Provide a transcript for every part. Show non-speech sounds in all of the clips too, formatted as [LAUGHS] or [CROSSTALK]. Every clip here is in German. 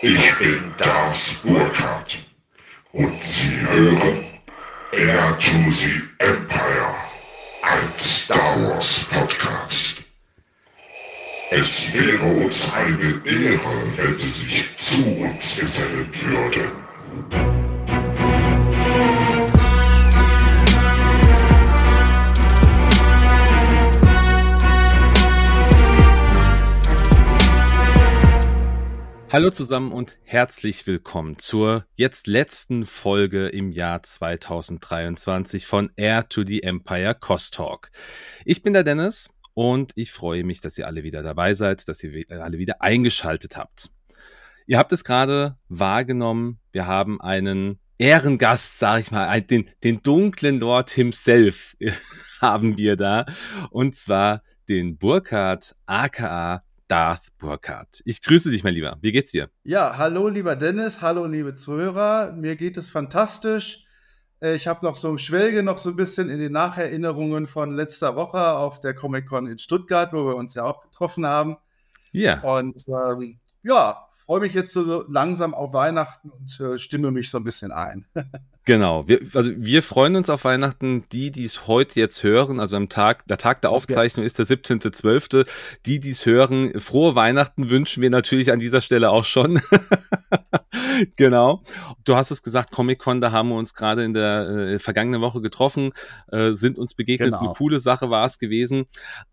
Ich bin Darth Burkhardt und Sie hören Air to the Empire, ein Star Wars Podcast. Es wäre uns eine Ehre, wenn Sie sich zu uns gesellen würden. Hallo zusammen und herzlich willkommen zur jetzt letzten Folge im Jahr 2023 von Air to the Empire Cost Talk. Ich bin der Dennis und ich freue mich, dass ihr alle wieder dabei seid, dass ihr alle wieder eingeschaltet habt. Ihr habt es gerade wahrgenommen, wir haben einen Ehrengast, sag ich mal, den, den dunklen Lord himself [LAUGHS] haben wir da und zwar den Burkhard aka Darth Burkhardt. Ich grüße dich, mein Lieber. Wie geht's dir? Ja, hallo, lieber Dennis. Hallo, liebe Zuhörer. Mir geht es fantastisch. Äh, ich habe noch so Schwelge noch so ein bisschen in den Nacherinnerungen von letzter Woche auf der Comic Con in Stuttgart, wo wir uns ja auch getroffen haben. Ja. Und ähm, ja, freue mich jetzt so langsam auf Weihnachten und äh, stimme mich so ein bisschen ein. [LAUGHS] Genau. Wir, also wir freuen uns auf Weihnachten. Die, die es heute jetzt hören, also am Tag, der Tag der Aufzeichnung ist der 17.12. Die, die es hören, frohe Weihnachten wünschen wir natürlich an dieser Stelle auch schon. [LAUGHS] genau. Du hast es gesagt, Comic-Con, da haben wir uns gerade in der äh, vergangenen Woche getroffen, äh, sind uns begegnet. Genau. Eine coole Sache war es gewesen.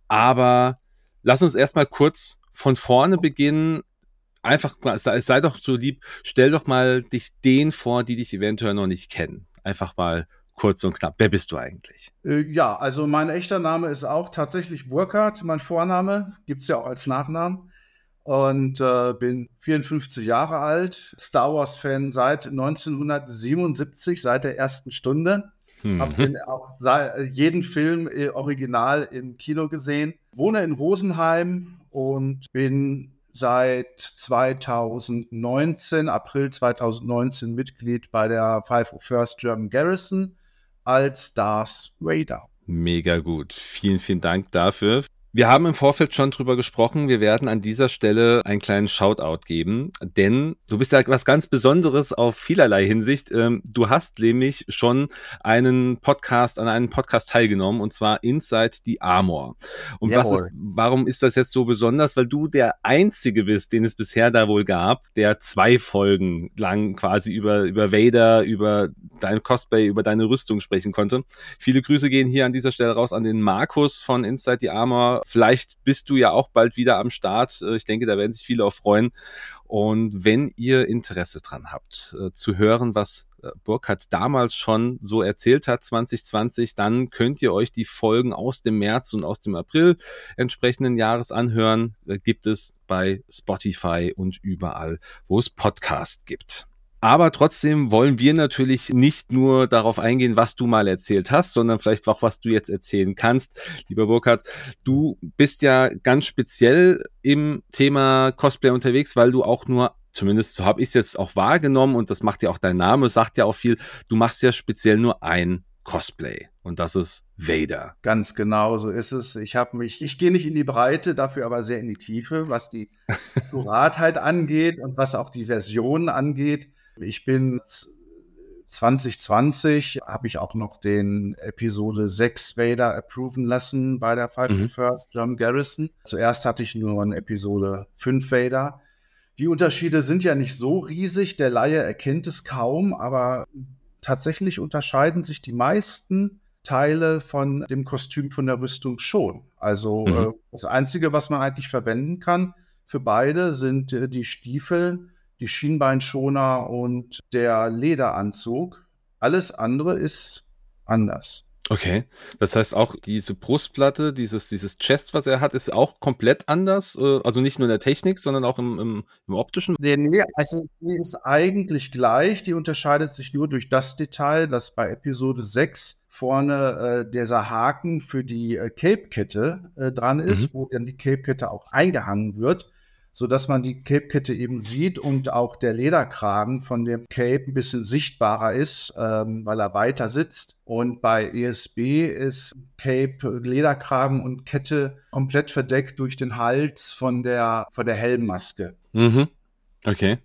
Aber lass uns erstmal kurz von vorne beginnen einfach, sei, sei doch so lieb, stell doch mal dich den vor, die dich eventuell noch nicht kennen. Einfach mal kurz und knapp. Wer bist du eigentlich? Äh, ja, also mein echter Name ist auch tatsächlich Burkhardt. Mein Vorname gibt es ja auch als Nachnamen. Und äh, bin 54 Jahre alt, Star Wars-Fan seit 1977, seit der ersten Stunde. Mhm. Habe auch jeden Film äh, original im Kino gesehen. Wohne in Rosenheim und bin seit 2019, April 2019 Mitglied bei der 501st German Garrison als Darth Vader. Mega gut. Vielen, vielen Dank dafür. Wir haben im Vorfeld schon drüber gesprochen. Wir werden an dieser Stelle einen kleinen Shoutout geben, denn du bist ja was ganz Besonderes auf vielerlei Hinsicht. Ähm, du hast nämlich schon einen Podcast, an einem Podcast teilgenommen und zwar Inside the Armor. Und was ist, warum ist das jetzt so besonders? Weil du der einzige bist, den es bisher da wohl gab, der zwei Folgen lang quasi über, über Vader, über dein Cosplay, über deine Rüstung sprechen konnte. Viele Grüße gehen hier an dieser Stelle raus an den Markus von Inside the Armor Vielleicht bist du ja auch bald wieder am Start. Äh, ich denke, da werden sich viele auch freuen. Und wenn ihr Interesse dran habt, äh, zu hören, was äh, Burkhardt damals schon so erzählt hat, 2020, dann könnt ihr euch die Folgen aus dem März und aus dem April entsprechenden Jahres anhören. Gibt es bei Spotify und überall, wo es Podcast gibt. Aber trotzdem wollen wir natürlich nicht nur darauf eingehen, was du mal erzählt hast, sondern vielleicht auch, was du jetzt erzählen kannst. Lieber Burkhard, du bist ja ganz speziell im Thema Cosplay unterwegs, weil du auch nur zumindest so habe ich es jetzt auch wahrgenommen und das macht ja auch dein Name, sagt ja auch viel, du machst ja speziell nur ein Cosplay und das ist Vader. Ganz genau, so ist es. Ich habe mich, ich gehe nicht in die Breite, dafür aber sehr in die Tiefe, was die [LAUGHS] Akkuratheit angeht und was auch die Versionen angeht. Ich bin 2020 habe ich auch noch den Episode 6 Vader approven lassen bei der 51st mhm. German Garrison. Zuerst hatte ich nur eine Episode 5 Vader. Die Unterschiede sind ja nicht so riesig, der Laie erkennt es kaum, aber tatsächlich unterscheiden sich die meisten Teile von dem Kostüm von der Rüstung schon. Also mhm. äh, das Einzige, was man eigentlich verwenden kann für beide, sind äh, die Stiefel die Schienbeinschoner und der Lederanzug. Alles andere ist anders. Okay, das heißt auch diese Brustplatte, dieses, dieses Chest, was er hat, ist auch komplett anders. Äh, also nicht nur in der Technik, sondern auch im, im, im optischen. Nee, nee, also die ist eigentlich gleich. Die unterscheidet sich nur durch das Detail, dass bei Episode 6 vorne äh, dieser Haken für die äh, Cape-Kette äh, dran ist, mhm. wo dann die Cape-Kette auch eingehangen wird so dass man die Cape-Kette eben sieht und auch der Lederkragen von dem Cape ein bisschen sichtbarer ist, ähm, weil er weiter sitzt. Und bei ESB ist Cape, Lederkragen und Kette komplett verdeckt durch den Hals von der, von der Helmmaske. Mhm. Okay.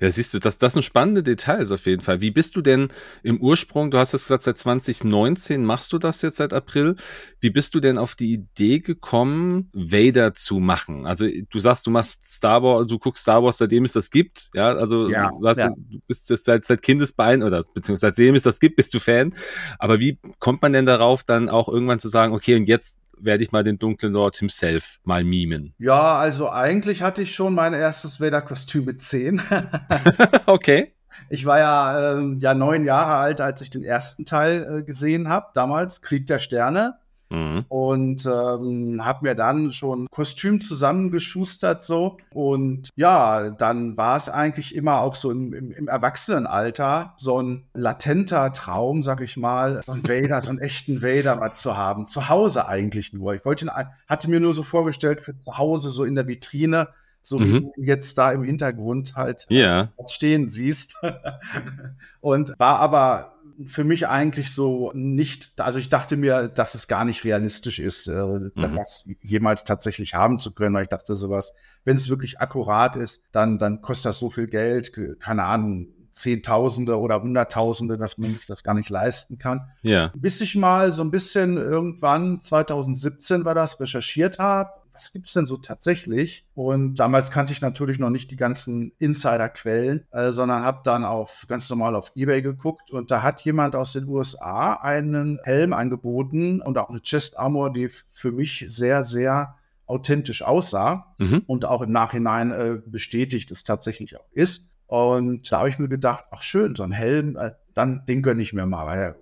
Ja, siehst du, das, das sind spannende Details auf jeden Fall. Wie bist du denn im Ursprung, du hast es gesagt, seit 2019 machst du das jetzt seit April. Wie bist du denn auf die Idee gekommen, Vader zu machen? Also du sagst, du machst Star Wars, du guckst Star Wars, seitdem es das gibt. Ja, also ja, du, hast, ja. du bist das seit, seit Kindesbein oder beziehungsweise seitdem es das gibt, bist du Fan. Aber wie kommt man denn darauf, dann auch irgendwann zu sagen, okay, und jetzt werde ich mal den dunklen Lord himself mal mimen. Ja, also eigentlich hatte ich schon mein erstes Vader-Kostüm mit 10. [LAUGHS] [LAUGHS] okay. Ich war ja, ähm, ja neun Jahre alt, als ich den ersten Teil äh, gesehen habe, damals, Krieg der Sterne. Mhm. Und ähm, habe mir dann schon Kostüm zusammengeschustert so. Und ja, dann war es eigentlich immer auch so im, im, im, Erwachsenenalter so ein latenter Traum, sag ich mal, so ein Vader, so einen echten Vader mal zu haben. Zu Hause eigentlich nur. Ich wollte ihn, hatte mir nur so vorgestellt für zu Hause, so in der Vitrine so mhm. wie du jetzt da im Hintergrund halt yeah. stehen siehst. [LAUGHS] und war aber für mich eigentlich so nicht, also ich dachte mir, dass es gar nicht realistisch ist, äh, mhm. das jemals tatsächlich haben zu können, weil ich dachte sowas, wenn es wirklich akkurat ist, dann, dann kostet das so viel Geld, keine Ahnung, Zehntausende oder Hunderttausende, dass man sich das gar nicht leisten kann. Ja. Bis ich mal so ein bisschen irgendwann, 2017 war das, recherchiert habe was gibt's denn so tatsächlich? Und damals kannte ich natürlich noch nicht die ganzen Insiderquellen, äh, sondern habe dann auf ganz normal auf eBay geguckt und da hat jemand aus den USA einen Helm angeboten und auch eine Chest Armor, die für mich sehr, sehr authentisch aussah mhm. und auch im Nachhinein äh, bestätigt es tatsächlich auch ist. Und da habe ich mir gedacht, ach schön, so ein Helm, äh, dann den gönne ich mir mal, weil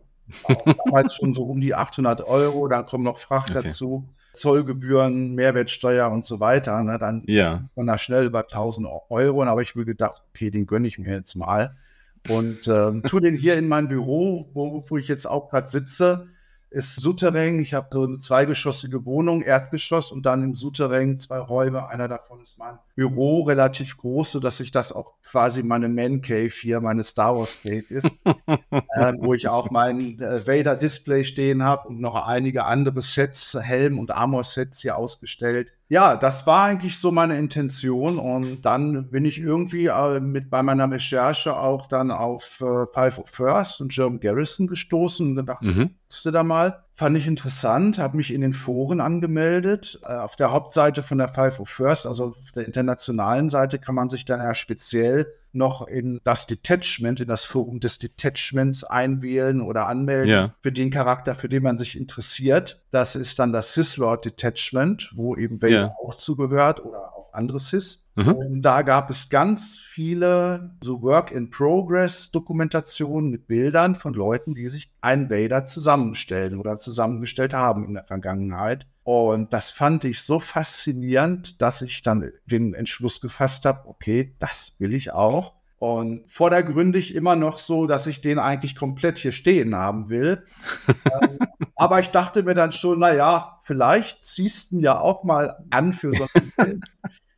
damals schon so um die 800 Euro, dann kommt noch Fracht okay. dazu. Zollgebühren, Mehrwertsteuer und so weiter, ne, dann ja. man da schnell über 1000 Euro. Und habe ich mir gedacht, okay, den gönne ich mir jetzt mal. Und ähm, tu den hier in mein Büro, wo, wo ich jetzt auch gerade sitze ist Souterrain. Ich habe so eine zweigeschossige Wohnung, Erdgeschoss und dann im Souterrain zwei Räume. Einer davon ist mein Büro, relativ groß, sodass ich das auch quasi meine Man Cave hier, meine Star Wars Cave ist, [LAUGHS] äh, wo ich auch mein äh, Vader Display stehen habe und noch einige andere Sets, Helm- und Armor-Sets hier ausgestellt. Ja, das war eigentlich so meine Intention und dann bin ich irgendwie äh, mit bei meiner Recherche auch dann auf äh, Five of First und Jerome Garrison gestoßen und gedacht, mhm. du da mal. Fand ich interessant, habe mich in den Foren angemeldet. Äh, auf der Hauptseite von der Five of First, also auf der internationalen Seite, kann man sich dann ja speziell noch in das Detachment, in das Forum des Detachments einwählen oder anmelden ja. für den Charakter, für den man sich interessiert. Das ist dann das Syslord Detachment, wo eben Vader ja. auch zugehört oder auch andere Sys. Mhm. Da gab es ganz viele so Work-in-Progress-Dokumentationen mit Bildern von Leuten, die sich einen Vader zusammenstellen oder zusammengestellt haben in der Vergangenheit. Und das fand ich so faszinierend, dass ich dann den Entschluss gefasst habe, okay, das will ich auch. Und vordergründig immer noch so, dass ich den eigentlich komplett hier stehen haben will. [LAUGHS] ähm, aber ich dachte mir dann schon, na ja, vielleicht ziehst du ihn ja auch mal an für so ein [LAUGHS]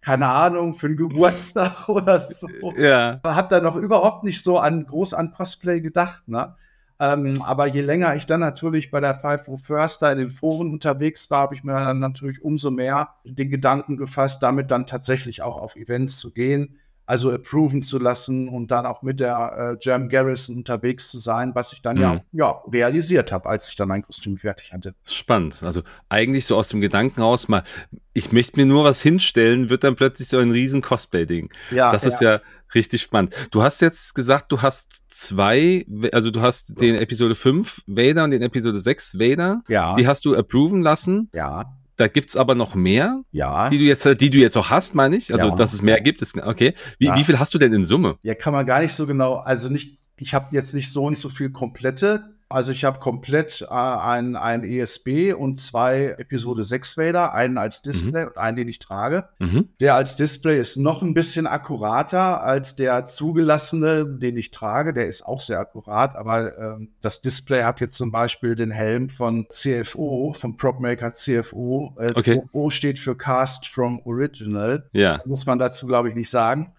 keine Ahnung, für einen Geburtstag [LAUGHS] oder so. Ja. Hab da noch überhaupt nicht so an groß an Cosplay gedacht, ne? Ähm, aber je länger ich dann natürlich bei der Five for First da in den Foren unterwegs war, habe ich mir dann natürlich umso mehr den Gedanken gefasst, damit dann tatsächlich auch auf Events zu gehen also approven zu lassen und dann auch mit der äh, Jam Garrison unterwegs zu sein, was ich dann mhm. ja, ja realisiert habe, als ich dann ein Kostüm fertig hatte. Spannend. Also eigentlich so aus dem Gedanken raus mal, ich möchte mir nur was hinstellen, wird dann plötzlich so ein riesen Cosplay-Ding. Ja, das ja. ist ja richtig spannend. Du hast jetzt gesagt, du hast zwei, also du hast den Episode 5 Vader und den Episode 6 Vader. Ja. Die hast du approven lassen. Ja. Da gibt's aber noch mehr, ja. die du jetzt, die du jetzt auch hast, meine ich. Also, ja. dass es mehr gibt, ist okay. Wie, ja. wie viel hast du denn in Summe? Ja, kann man gar nicht so genau. Also nicht, ich habe jetzt nicht so nicht so viel komplette also ich habe komplett äh, ein, ein ESB und zwei Episode 6 Vader, einen als Display mhm. und einen, den ich trage. Mhm. Der als Display ist noch ein bisschen akkurater als der zugelassene, den ich trage. Der ist auch sehr akkurat, aber äh, das Display hat jetzt zum Beispiel den Helm von CFO, vom Propmaker CFO. Äh, okay. CFO steht für Cast from Original. Ja. Muss man dazu, glaube ich, nicht sagen.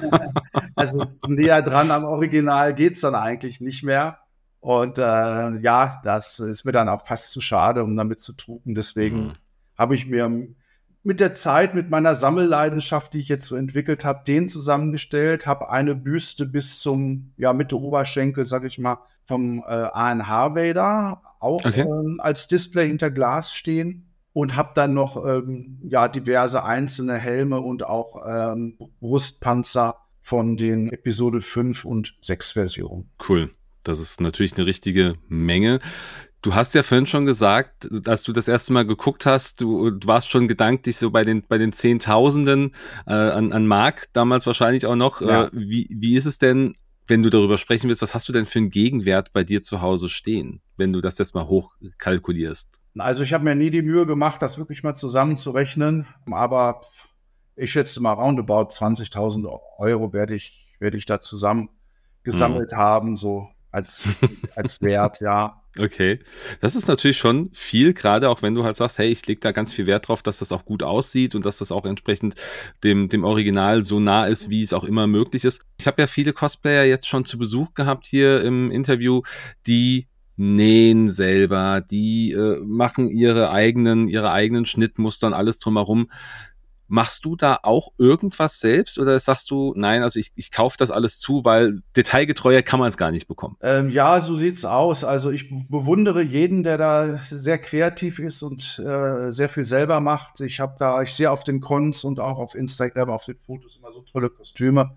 [LAUGHS] also näher dran am Original geht's dann eigentlich nicht mehr. Und äh, ja, das ist mir dann auch fast zu schade, um damit zu drucken. Deswegen mhm. habe ich mir mit der Zeit, mit meiner Sammelleidenschaft, die ich jetzt so entwickelt habe, den zusammengestellt, habe eine Büste bis zum ja Mitte Oberschenkel, sag ich mal, vom äh, ANH Vader auch okay. ähm, als Display hinter Glas stehen und habe dann noch ähm, ja diverse einzelne Helme und auch ähm, Brustpanzer von den Episode 5 und 6 Versionen. Cool. Das ist natürlich eine richtige Menge. Du hast ja vorhin schon gesagt, dass du das erste Mal geguckt hast, du, du warst schon gedanklich so bei den, bei den Zehntausenden äh, an, an Mark, damals wahrscheinlich auch noch. Ja. Äh, wie, wie ist es denn, wenn du darüber sprechen willst, was hast du denn für einen Gegenwert bei dir zu Hause stehen, wenn du das jetzt mal hochkalkulierst? Also ich habe mir nie die Mühe gemacht, das wirklich mal zusammenzurechnen, aber ich schätze mal roundabout 20.000 Euro werde ich, werde ich da zusammen gesammelt mhm. haben, so als, als Wert, ja. Okay, das ist natürlich schon viel, gerade auch wenn du halt sagst, hey, ich lege da ganz viel Wert drauf, dass das auch gut aussieht und dass das auch entsprechend dem, dem Original so nah ist, wie es auch immer möglich ist. Ich habe ja viele Cosplayer jetzt schon zu Besuch gehabt hier im Interview, die nähen selber, die äh, machen ihre eigenen, ihre eigenen Schnittmustern, alles drumherum. Machst du da auch irgendwas selbst oder sagst du, nein, also ich, ich kaufe das alles zu, weil detailgetreuer kann man es gar nicht bekommen? Ähm, ja, so sieht's aus. Also ich bewundere jeden, der da sehr kreativ ist und äh, sehr viel selber macht. Ich habe da, ich sehe auf den Cons und auch auf Instagram, auf den Fotos immer so tolle Kostüme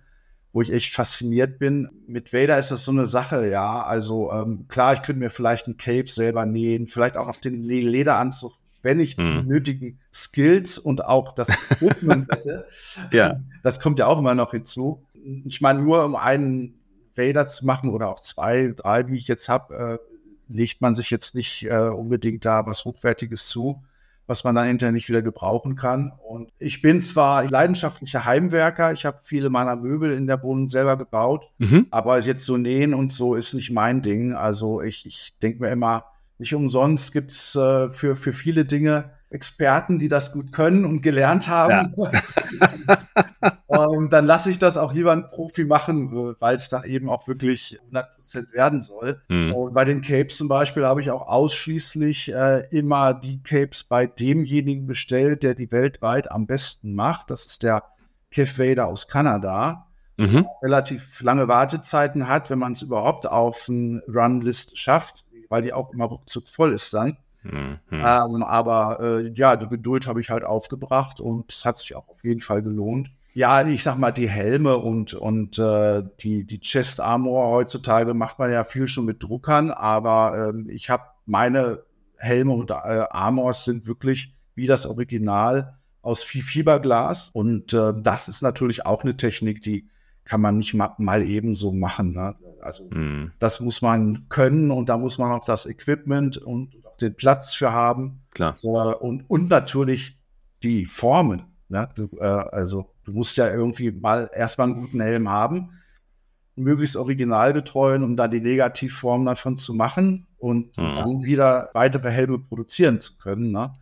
wo ich echt fasziniert bin. Mit Vader ist das so eine Sache, ja. Also ähm, klar, ich könnte mir vielleicht ein Cape selber nähen, vielleicht auch auf den Lederanzug wenn ich mhm. die nötigen Skills und auch das Equipment [LAUGHS] hätte. ja. [LAUGHS] Das kommt ja auch immer noch hinzu. Ich meine, nur um einen Vader zu machen oder auch zwei, drei, wie ich jetzt habe, äh, legt man sich jetzt nicht äh, unbedingt da was Hochwertiges zu, was man dann hinterher nicht wieder gebrauchen kann. Und ich bin zwar leidenschaftlicher Heimwerker, ich habe viele meiner Möbel in der Wohnung selber gebaut, mhm. aber jetzt so nähen und so ist nicht mein Ding. Also ich, ich denke mir immer, nicht umsonst gibt es äh, für, für viele Dinge Experten, die das gut können und gelernt haben. Ja. und [LAUGHS] dann lasse ich das auch lieber ein Profi machen, äh, weil es da eben auch wirklich 100% werden soll. Mhm. Und bei den Capes zum Beispiel habe ich auch ausschließlich äh, immer die Capes bei demjenigen bestellt, der die weltweit am besten macht. Das ist der Kev Vader aus Kanada. Mhm. Relativ lange Wartezeiten hat, wenn man es überhaupt auf ein Runlist schafft weil die auch immer ruckzuck voll ist dann. Mhm. Ähm, aber äh, ja, die Geduld habe ich halt aufgebracht und es hat sich auch auf jeden Fall gelohnt. Ja, ich sag mal, die Helme und, und äh, die, die Chest Armor heutzutage macht man ja viel schon mit Druckern, aber äh, ich habe meine Helme und äh, Armors sind wirklich wie das Original aus Fiberglas und äh, das ist natürlich auch eine Technik, die kann man nicht mal, mal eben so machen. Ne? Also mhm. das muss man können und da muss man auch das Equipment und auch den Platz für haben. Klar. So, und, und natürlich die Formen. Ne? Du, äh, also du musst ja irgendwie mal erstmal einen guten Helm haben, möglichst originalgetreuen, um dann die Negativform davon zu machen und mhm. dann wieder weitere Helme produzieren zu können. Ne?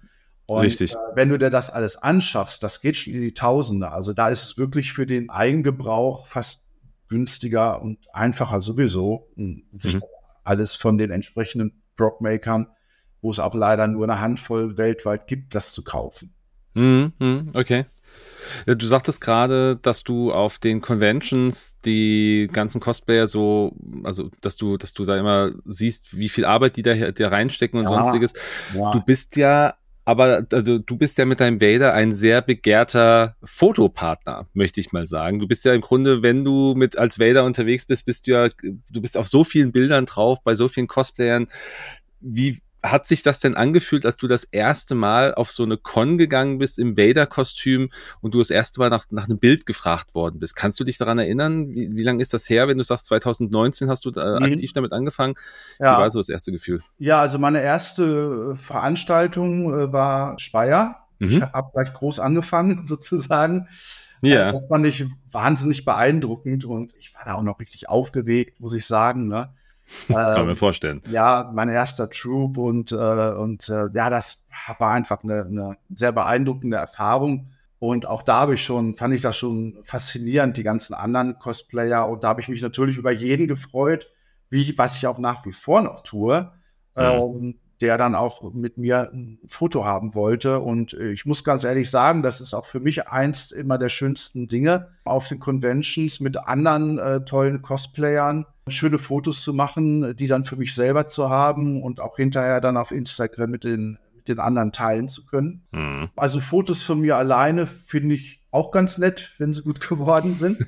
Und, Richtig. Äh, wenn du dir das alles anschaffst, das geht schon in die Tausende. Also da ist es wirklich für den Eigengebrauch fast günstiger und einfacher sowieso, sich mhm. alles von den entsprechenden Prop-Makern, wo es auch leider nur eine Handvoll weltweit gibt, das zu kaufen. Mhm, mhm okay. Du sagtest gerade, dass du auf den Conventions die ganzen Cosplayer so, also dass du, dass du da immer siehst, wie viel Arbeit die da, da reinstecken und ja, sonstiges. Ja. Du bist ja aber also du bist ja mit deinem Vader ein sehr begehrter Fotopartner, möchte ich mal sagen. Du bist ja im Grunde, wenn du mit als Vader unterwegs bist, bist du ja, du bist auf so vielen Bildern drauf, bei so vielen Cosplayern. Wie, hat sich das denn angefühlt, als du das erste Mal auf so eine Con gegangen bist im Vader-Kostüm und du das erste Mal nach, nach einem Bild gefragt worden bist? Kannst du dich daran erinnern? Wie, wie lange ist das her, wenn du sagst, 2019 hast du äh, mhm. aktiv damit angefangen? Ja. Wie war so das erste Gefühl? Ja, also meine erste äh, Veranstaltung äh, war Speyer. Mhm. Ich habe gleich groß angefangen, [LAUGHS] sozusagen. Ja. Äh, das fand ich wahnsinnig beeindruckend und ich war da auch noch richtig aufgeregt, muss ich sagen. Ne? Kann mir ähm, vorstellen. Ja, mein erster Troop und, äh, und äh, ja, das war einfach eine, eine sehr beeindruckende Erfahrung. Und auch da habe ich schon, fand ich das schon faszinierend, die ganzen anderen Cosplayer. Und da habe ich mich natürlich über jeden gefreut, wie, was ich auch nach wie vor noch tue. Mhm. Ähm, der dann auch mit mir ein Foto haben wollte. Und äh, ich muss ganz ehrlich sagen, das ist auch für mich eins immer der schönsten Dinge, auf den Conventions mit anderen äh, tollen Cosplayern schöne Fotos zu machen, die dann für mich selber zu haben und auch hinterher dann auf Instagram mit den, mit den anderen teilen zu können. Mhm. Also Fotos von mir alleine finde ich auch ganz nett, wenn sie gut [LAUGHS] geworden sind.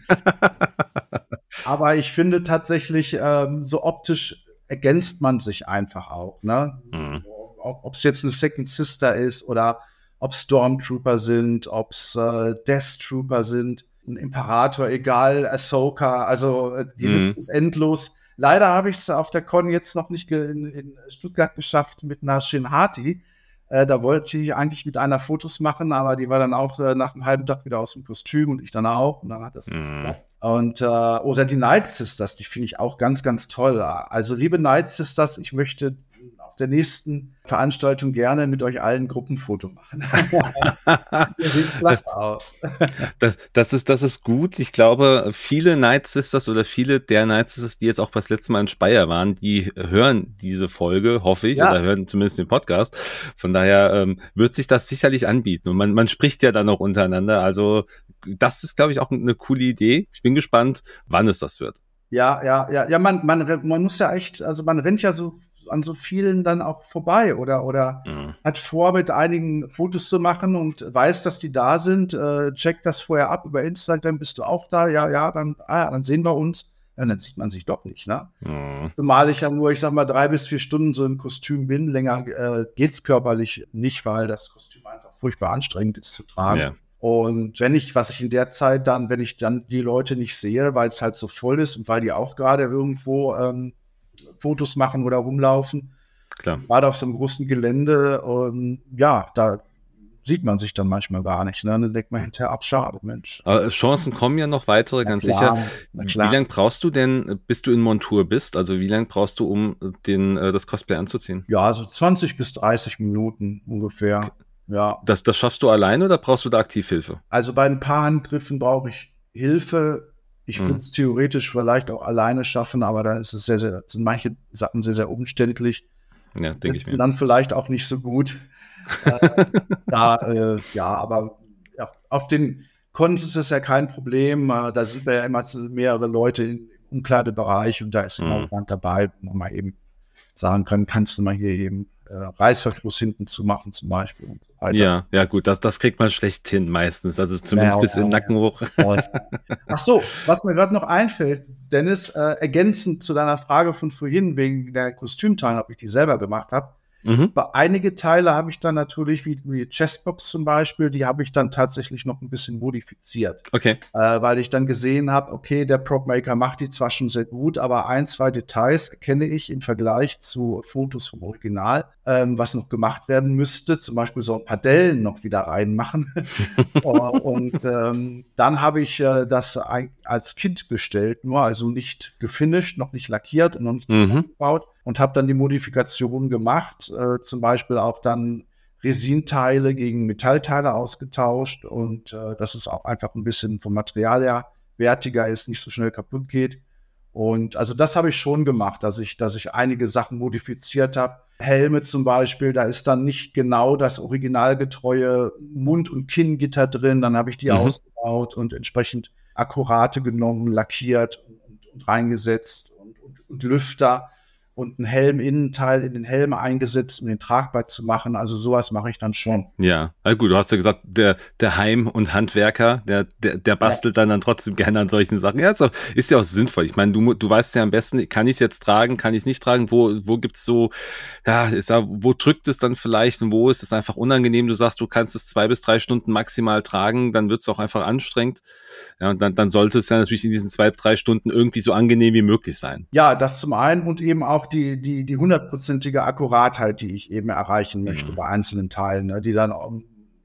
[LAUGHS] Aber ich finde tatsächlich, ähm, so optisch ergänzt man sich einfach auch. Ne? Mhm. Ob es jetzt eine Second Sister ist oder ob Stormtrooper sind, ob es äh, Death Trooper sind, ein Imperator, egal, Ahsoka, also äh, die mhm. Liste ist endlos. Leider habe ich es auf der Con jetzt noch nicht in, in, Stuttgart geschafft mit Nashin Hati. Äh, da wollte ich eigentlich mit einer Fotos machen, aber die war dann auch äh, nach einem halben Tag wieder aus dem Kostüm und ich dann auch. Und dann hat das mhm. Und äh, oder die Night Sisters, die finde ich auch ganz, ganz toll. Also liebe Night Sisters, ich möchte auf der nächsten Veranstaltung gerne mit euch allen Gruppenfoto machen. [LAUGHS] Ihr sieht klasse aus. das, das, ist, das ist gut. Ich glaube, viele Night Sisters oder viele der Night Sisters, die jetzt auch das letzte Mal in Speyer waren, die hören diese Folge, hoffe ich, ja. oder hören zumindest den Podcast. Von daher ähm, wird sich das sicherlich anbieten. Und man, man spricht ja dann auch untereinander. Also das ist, glaube ich, auch eine coole Idee. Ich bin gespannt, wann es das wird. Ja, ja, ja, ja, man, man, man muss ja echt, also man rennt ja so an so vielen dann auch vorbei oder, oder mhm. hat vor, mit einigen Fotos zu machen und weiß, dass die da sind, äh, checkt das vorher ab über Instagram, bist du auch da? Ja, ja, dann, ah, dann sehen wir uns. Ja, dann sieht man sich doch nicht, ne? Mhm. Zumal ich ja nur, ich sag mal, drei bis vier Stunden so im Kostüm bin. Länger äh, geht's körperlich nicht, weil das Kostüm einfach furchtbar anstrengend ist zu tragen. Ja. Und wenn ich, was ich in der Zeit dann, wenn ich dann die Leute nicht sehe, weil es halt so voll ist und weil die auch gerade irgendwo ähm, Fotos machen oder rumlaufen. Klar. Gerade auf so einem großen Gelände. Und ja, da sieht man sich dann manchmal gar nicht. Ne? Dann denkt man hinterher ab, schade, Mensch. Aber Chancen kommen ja noch weitere, na ganz klar, sicher. Wie lange brauchst du denn, bis du in Montur bist? Also wie lange brauchst du, um den, äh, das Cosplay anzuziehen? Ja, also 20 bis 30 Minuten ungefähr. Okay. Ja. Das, das schaffst du alleine oder brauchst du da aktiv Hilfe? Also bei ein paar Handgriffen brauche ich Hilfe. Ich mhm. würde es theoretisch vielleicht auch alleine schaffen, aber dann ist es sehr, sehr, sind manche Sachen sehr, sehr umständlich. Ja, denke ich mir. dann vielleicht auch nicht so gut. [LAUGHS] äh, da, äh, ja, aber ja, auf den Cons ist es ja kein Problem. Äh, da sind wir ja immer mehrere Leute im Umkleidebereich und da ist immer mhm. jemand dabei, wo man mal eben sagen kann, kannst du mal hier eben äh, Reißverschluss hinten zu machen zum Beispiel und so weiter. Ja, ja gut, das, das kriegt man schlecht hin meistens, also zumindest ja, bis ja, in den Nacken hoch. Ach so, was mir gerade noch einfällt, Dennis, äh, ergänzend zu deiner Frage von vorhin wegen der Kostümteilen, ob ich die selber gemacht habe. Mhm. Bei einige Teile habe ich dann natürlich, wie die Chessbox zum Beispiel, die habe ich dann tatsächlich noch ein bisschen modifiziert. Okay. Äh, weil ich dann gesehen habe, okay, der Propmaker macht die zwar schon sehr gut, aber ein, zwei Details erkenne ich im Vergleich zu Fotos vom Original, ähm, was noch gemacht werden müsste. Zum Beispiel so ein paar Dellen noch wieder reinmachen. [LAUGHS] und ähm, dann habe ich äh, das als Kit bestellt, nur also nicht gefinisht, noch nicht lackiert und noch nicht mhm. zusammengebaut und habe dann die Modifikation gemacht, äh, zum Beispiel auch dann Resinteile gegen Metallteile ausgetauscht und äh, dass es auch einfach ein bisschen vom Material her wertiger ist, nicht so schnell kaputt geht. Und also das habe ich schon gemacht, dass ich, dass ich einige Sachen modifiziert habe. Helme zum Beispiel, da ist dann nicht genau das originalgetreue Mund- und Kinngitter drin. Dann habe ich die mhm. ausgebaut und entsprechend akkurate genommen, lackiert und, und reingesetzt und, und, und Lüfter und ein Helm-Innenteil in den Helm eingesetzt, um den tragbar zu machen. Also sowas mache ich dann schon. Ja, also gut, du hast ja gesagt, der, der Heim- und Handwerker, der, der, der bastelt ja. dann, dann trotzdem gerne an solchen Sachen. Ja, ist, auch, ist ja auch sinnvoll. Ich meine, du, du weißt ja am besten, kann ich es jetzt tragen, kann ich es nicht tragen, wo, wo gibt's so, ja, ist da, wo drückt es dann vielleicht und wo ist es einfach unangenehm? Du sagst, du kannst es zwei bis drei Stunden maximal tragen, dann wird es auch einfach anstrengend. Ja, und dann, dann sollte es ja natürlich in diesen zwei, drei Stunden irgendwie so angenehm wie möglich sein. Ja, das zum einen und eben auch die, die, die hundertprozentige Akkuratheit, die ich eben erreichen möchte mhm. bei einzelnen Teilen, ne, die dann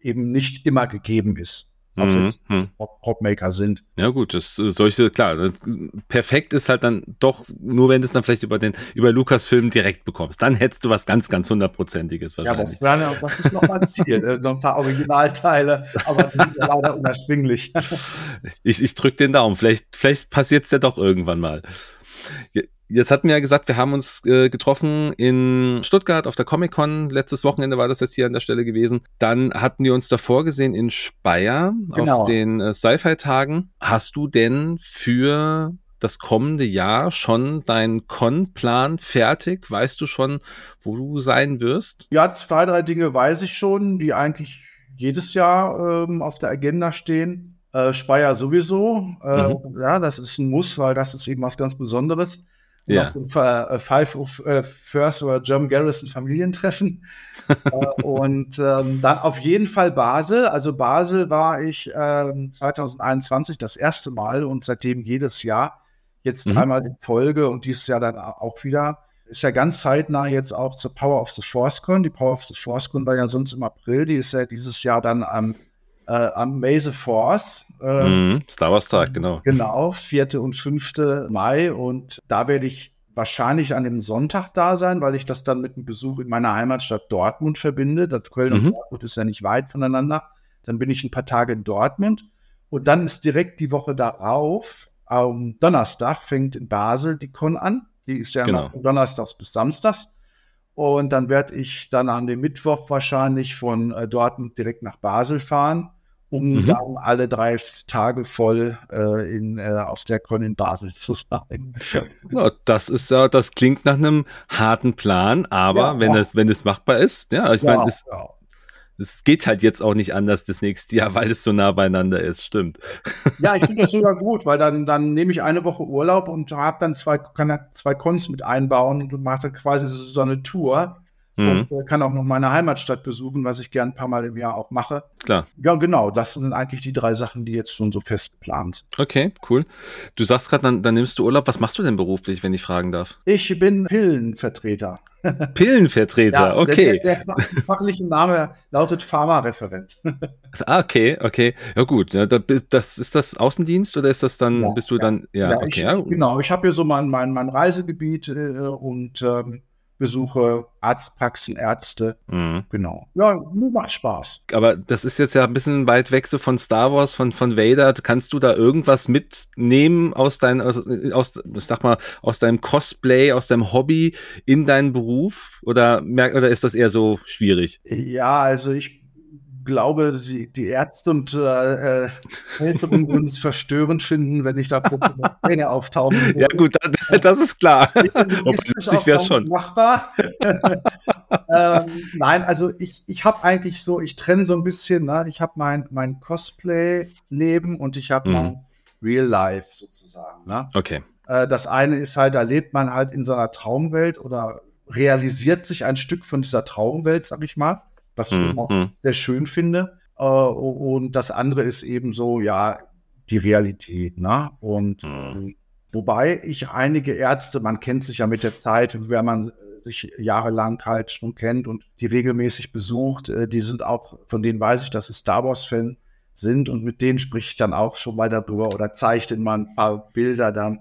eben nicht immer gegeben ist ob mhm. mhm. Popmaker sind. Ja gut, das äh, solche, klar, das, perfekt ist halt dann doch, nur wenn du es dann vielleicht über den, über Lukas-Film direkt bekommst. Dann hättest du was ganz, ganz hundertprozentiges wahrscheinlich. Ja, das, das ist noch mal Ziel. äh, noch ein paar Originalteile, aber die sind leider unerschwinglich. ich, ich drück den Daumen. Vielleicht, vielleicht passiert es ja doch irgendwann mal. Jetzt hatten wir ja gesagt, wir haben uns äh, getroffen in Stuttgart auf der Comic-Con. Letztes Wochenende war das jetzt hier an der Stelle gewesen. Dann hatten wir uns davor gesehen in Speyer genau. auf den äh, Sci-Fi-Tagen. Hast du denn für das kommende Jahr schon deinen Con-Plan fertig? Weißt du schon, wo du sein wirst? Ja, zwei, drei Dinge weiß ich schon, die eigentlich jedes Jahr ähm, auf der Agenda stehen. Äh, Speyer sowieso. Äh, mhm. Ja, das ist ein Muss, weil das ist eben was ganz Besonderes. Ja. Noch so ein äh, Five of äh, First oder German Garrison Familientreffen. [LAUGHS] äh, und ähm, dann auf jeden Fall Basel. Also Basel war ich äh, 2021 das erste Mal und seitdem jedes Jahr. Jetzt mhm. dreimal in Folge und dieses Jahr dann auch wieder. Ist ja ganz zeitnah jetzt auch zur Power of the Force Con. Die Power of the Force Con war ja sonst im April. Die ist ja dieses Jahr dann am äh, am May the Force. Äh, mm, Star Wars Tag, genau. Genau, 4. und 5. Mai. Und da werde ich wahrscheinlich an dem Sonntag da sein, weil ich das dann mit einem Besuch in meiner Heimatstadt Dortmund verbinde. Das Köln mhm. und Dortmund ist ja nicht weit voneinander. Dann bin ich ein paar Tage in Dortmund. Und dann ist direkt die Woche darauf, am Donnerstag, fängt in Basel die Con an. Die ist ja genau. Donnerstags bis Samstags. Und dann werde ich dann an dem Mittwoch wahrscheinlich von äh, Dortmund direkt nach Basel fahren um mhm. dann alle drei Tage voll äh, in, äh, auf der Con in Basel zu sein. [LAUGHS] Ja, das ist ja, das klingt nach einem harten Plan, aber ja, wenn es, wenn es machbar ist, ja, ich ja, meine, es, es geht halt jetzt auch nicht anders das nächste Jahr, [LAUGHS] weil es so nah beieinander ist, stimmt. [LAUGHS] Ja, ich finde das sogar gut, weil dann, dann nehme ich eine Woche Urlaub und habe dann zwei, kann zwei Cons mit einbauen und mache dann quasi so eine Tour mhm. und äh, kann auch noch meine Heimatstadt besuchen, was ich gern ein paar Mal im Jahr auch mache. Klar. Ja, genau. Das sind eigentlich die drei Sachen, die jetzt schon so fest geplant sind. Okay, cool. Du sagst gerade, dann, dann nimmst du Urlaub. Was machst du denn beruflich, wenn ich fragen darf? Ich bin Pillenvertreter. [LAUGHS] Pillenvertreter, ja, okay. Der, der, fachliche Name lautet Pharmareferent. [LAUGHS] ah, okay, okay. Ja gut, ja, das ist das Außendienst oder ist das dann, ja, bist du dann, ja, okay. Ich. Genau, ich habe hier so mein, mein, mein Reisegebiet äh, und ähm, Besuche, Arztpraxen, Ärzte. Mhm. Genau. Ja, macht Spaß. Aber das ist jetzt ja ein bisschen weit weg so von Star Wars, von, von Vader. Kannst du da irgendwas mitnehmen aus deinem, aus, aus, ich sag mal, aus deinem Cosplay, aus deinem Hobby in deinen Beruf? Oder, oder ist das eher so schwierig? Ja, also ich glaube, die, die Ärzte und äh, äh Helferinnen würden es [LAUGHS] verstörend finden, wenn ich da plötzlich Zähne auftauchen würde. Ja gut, das, das ist klar. [LAUGHS] lustig wäre schon. Machbar. [LAUGHS] ähm, nein, also ich, ich habe eigentlich so, ich trenne so ein bisschen, ne? ich habe mein, mein Cosplay-Leben und ich habe mhm. mein Real Life sozusagen. Ne? Okay. Äh, das eine ist halt, da lebt man halt in so einer Traumwelt oder realisiert sich ein Stück von dieser Traumwelt, sag ich mal was ich mhm. auch hm. sehr schön finde. Äh, und das andere ist eben so, ja, die Realität. Ne? Und mhm. wobei ich einige Ärzte, man kennt sich ja mit der Zeit, wenn man sich jahrelang halt schon kennt und die regelmäßig besucht, äh, die sind auch, von denen weiß ich, dass sie Star Wars-Fan sind und mit denen spricht ich dann auch schon mal darüber oder zeige ihnen mal ein paar Bilder dann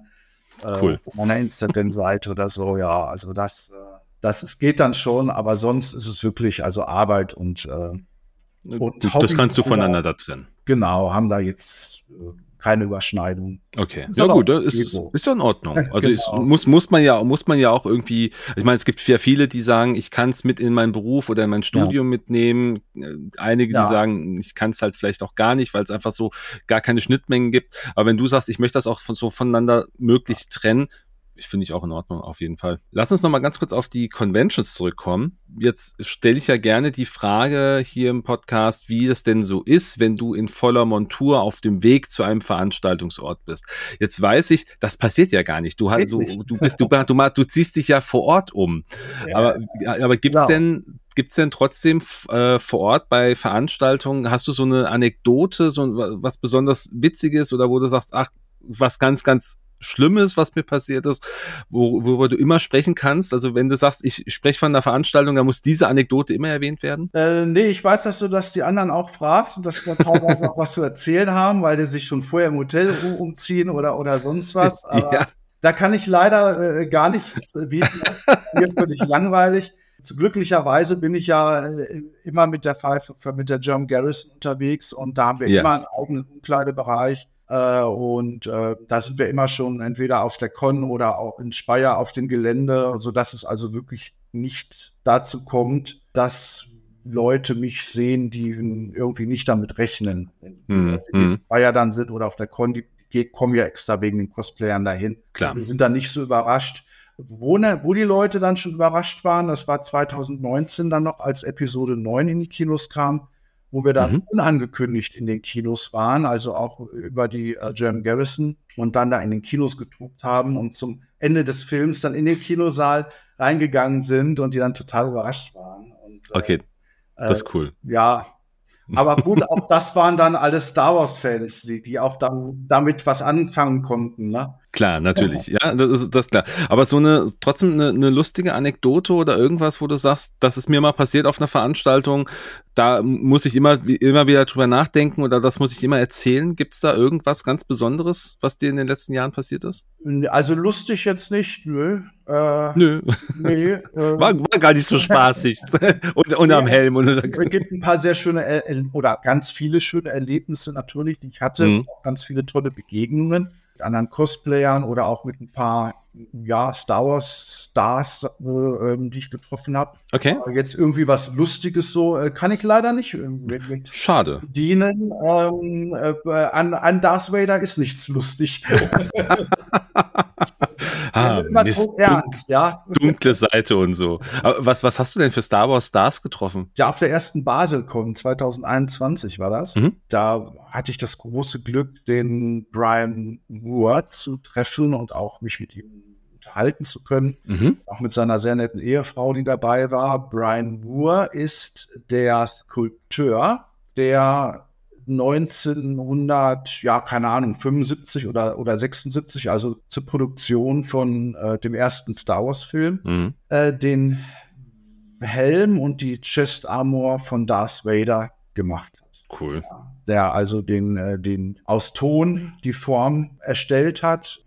äh, cool. auf meiner Instagram-Seite oder so. Ja, also das äh, das ist, geht dann schon, aber sonst ist es wirklich also Arbeit und, äh, und das kannst du voneinander trennen. Genau, haben da jetzt äh, keine Überschneidung. Okay, ist ja gut, das ist, ist ja in Ordnung. [LAUGHS] Also genau. muss, muss man ja, muss man ja auch irgendwie, ich meine, es gibt ja viele, die sagen, ich kann es mit in meinen Beruf oder in mein Studium ja. mitnehmen. Einige, ja. die sagen, ich kann es halt vielleicht auch gar nicht, weil es einfach so gar keine Schnittmengen gibt. Aber wenn du sagst, ich möchte das auch von, so voneinander möglichst trennen, finde ich auch in Ordnung, auf jeden Fall. Lass uns noch mal ganz kurz auf die Conventions zurückkommen. Jetzt stelle ich ja gerne die Frage hier im Podcast, wie es denn so ist, wenn du in voller Montur auf dem Weg zu einem Veranstaltungsort bist. Jetzt weiß ich, das passiert ja gar nicht. Du, hast, du, du bist, du, du, du, ziehst dich ja vor Ort um. Ja, aber, aber gibt's genau. denn, gibt's denn trotzdem äh, vor Ort bei Veranstaltungen, hast du so eine Anekdote, so was besonders Witziges oder wo du sagst, ach, was ganz, ganz Schlimmes, was mir passiert ist, wo, worüber du immer sprechen kannst? Also wenn du sagst, ich spreche von einer Veranstaltung, da muss diese Anekdote immer erwähnt werden? Äh, nee, ich weiß, dass du das die anderen auch fragst und dass wir teilweise [LAUGHS] auch was zu erzählen haben, weil die sich schon vorher im Hotel umziehen oder, oder sonst was. [LAUGHS] Aber ja. da kann ich leider äh, gar nichts bieten. Mir völlig langweilig. Glücklicherweise bin ich ja äh, immer mit der Five, mit der German Garrison unterwegs und da haben wir ja. immer einen eigenen Umkleidebereich Äh, und äh, da sind wir immer schon entweder auf der Con oder auch in Speyer auf dem Gelände, sodass es also wirklich nicht dazu kommt, dass Leute mich sehen, die irgendwie nicht damit rechnen. Mhm. Die in Speyer dann sind oder auf der Con, die, die kommen ja extra wegen den Cosplayern dahin. Klar. Die sind dann nicht so überrascht. Wo, ne, wo die Leute dann schon überrascht waren, das war 2019 dann noch, als Episode 9 in die Kinos kam, wo wir dann Mhm. unangekündigt in den Kinos waren, also auch über die äh, German Garrison und dann da in den Kinos getobt haben und zum Ende des Films dann in den Kinosaal reingegangen sind und die dann total überrascht waren. Und, äh, Okay, äh, das ist cool. ja, aber gut, auch das waren dann alle Star Wars-Fans, die, die auch dann damit was anfangen konnten. Ne? Klar, natürlich. Ja, das ist das ist klar. Aber so eine trotzdem eine, eine lustige Anekdote oder irgendwas, wo du sagst, das ist mir mal passiert auf einer Veranstaltung, da muss ich immer, immer wieder drüber nachdenken oder das muss ich immer erzählen. Gibt es da irgendwas ganz Besonderes, was dir in den letzten Jahren passiert ist? Also lustig jetzt nicht, nö. Äh, Nö. Nee, [LAUGHS] äh, War, war gar nicht so spaßig. [LAUGHS] und, am Ja. Helm. Und, Es gibt ein paar sehr schöne Er- Er- oder ganz viele schöne Erlebnisse natürlich, die ich hatte. Mhm. Ganz viele tolle Begegnungen anderen Cosplayern oder auch mit ein paar ja, Star Wars Stars, äh, ähm, die ich getroffen habe. okay, Aber Jetzt irgendwie was Lustiges so äh, kann ich leider nicht äh, schade. dienen. Ähm, äh, an, an Darth Vader ist nichts lustig. [LAUGHS] [LAUGHS] Ah, Also immer Mist. tot ernst, ja. Dunkle Seite und so. Aber was, was hast du denn für Star Wars Stars getroffen? Ja, auf der ersten BaselCon 2021 war das. Mhm. Da hatte ich das große Glück, den Brian Moore zu treffen und auch mich mit ihm unterhalten zu können. Mhm. Auch mit seiner sehr netten Ehefrau, die dabei war. Brian Moore ist der Skulpteur, der 1900, ja, keine Ahnung, 75 oder, oder 76, also zur Produktion von äh, dem ersten Star Wars-Film, Mhm. äh, den Helm und die Chest Armor von Darth Vader gemacht hat. Cool. Der also den, äh, den aus Ton die Form erstellt hat,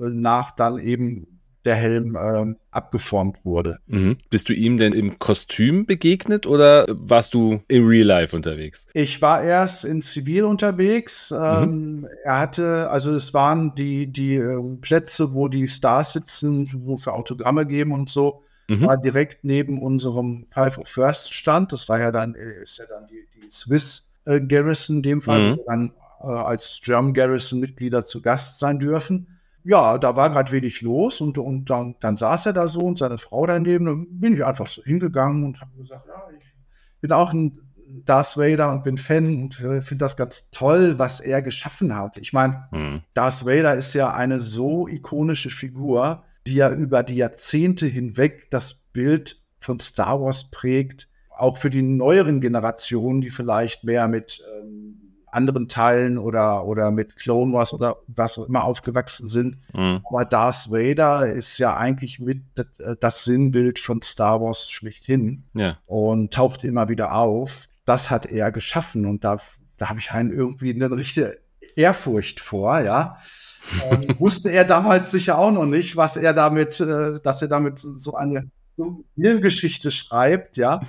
äh, nach dann eben der Helm ähm, abgeformt wurde. Mhm. Bist du ihm denn im Kostüm begegnet oder warst du im Real Life unterwegs? Ich war erst in Zivil unterwegs. Ähm, er hatte, also es waren die, die ähm, Plätze, wo die Stars sitzen, wo für Autogramme geben und so, Mhm. war direkt neben unserem Five of First Stand. Das war ja dann, äh, ist ja dann die, die Swiss äh, Garrison in dem Fall, Mhm. dann äh, als German Garrison Mitglieder zu Gast sein dürfen. Ja, da war gerade wenig los und, und dann, dann saß er da so und seine Frau daneben. Dann bin ich einfach so hingegangen und habe gesagt, ja, ich bin auch ein Darth Vader und bin Fan und äh, finde das ganz toll, was er geschaffen hat. Ich meine, Mhm. Darth Vader ist ja eine so ikonische Figur, die ja über die Jahrzehnte hinweg das Bild von Star Wars prägt, auch für die neueren Generationen, die vielleicht mehr mit ähm, anderen Teilen oder, oder mit Clone Wars oder was auch immer aufgewachsen sind. Mhm. Aber Darth Vader ist ja eigentlich mit das, das Sinnbild von Star Wars schlichthin Ja. und taucht immer wieder auf. Das hat er geschaffen und da, da habe ich einen irgendwie eine richtige Ehrfurcht vor, ja. Ähm, [LAUGHS] wusste er damals sicher auch noch nicht, was er damit, äh, dass er damit so so eine so Geschichte schreibt, ja.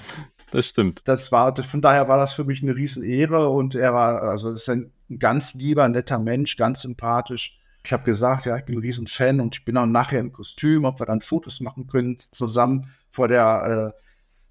Das stimmt. Das war, von daher war das für mich eine riesen Ehre und er war, also ist ein ganz lieber, netter Mensch, ganz sympathisch. Ich habe gesagt, ja, ich bin ein riesen Fan und ich bin auch nachher im Kostüm, ob wir dann Fotos machen können, zusammen vor der, äh,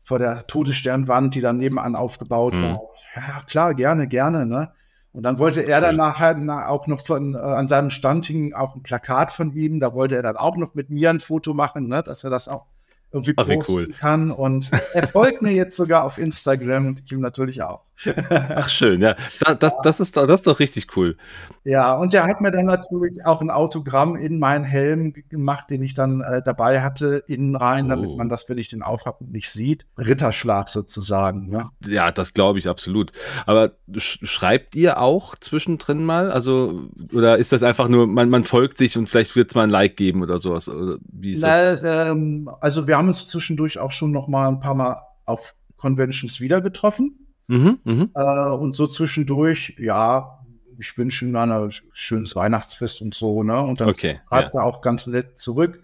vor der Todessternwand, die dann nebenan aufgebaut Mhm. war. Ja, klar, gerne, gerne, ne? Und dann wollte er dann nachher na, auch noch von, äh, an seinem Stand hing auch ein Plakat von ihm, da wollte er dann auch noch mit mir ein Foto machen, ne, dass er das auch irgendwie Ach, posten cool. kann. Und er folgt mir jetzt sogar auf Instagram und ich ihm natürlich auch. Ach schön, ja. Da, das, das, ist, doch- das ist doch richtig cool. Ja, und er hat mir dann natürlich auch ein Autogramm in meinen Helm gemacht, den ich dann äh, dabei hatte, innen rein, damit Oh. man das, wenn ich den aufhab, nicht sieht. Ritterschlag sozusagen. Ja. Ja, das glaube ich absolut. Aber sch schreibt ihr auch zwischendrin mal? Also, oder ist das einfach nur, man, man folgt sich und vielleicht wird es mal ein Like geben oder sowas? Oder wie ist das? Na, ähm, also wir haben uns zwischendurch auch schon noch mal ein paar Mal auf Conventions wieder getroffen. Mhm, mhm. Äh, und so zwischendurch, ja, ich wünsche ihm ein schönes Weihnachtsfest und so, ne? Und dann Okay, schreibt er auch ganz nett zurück.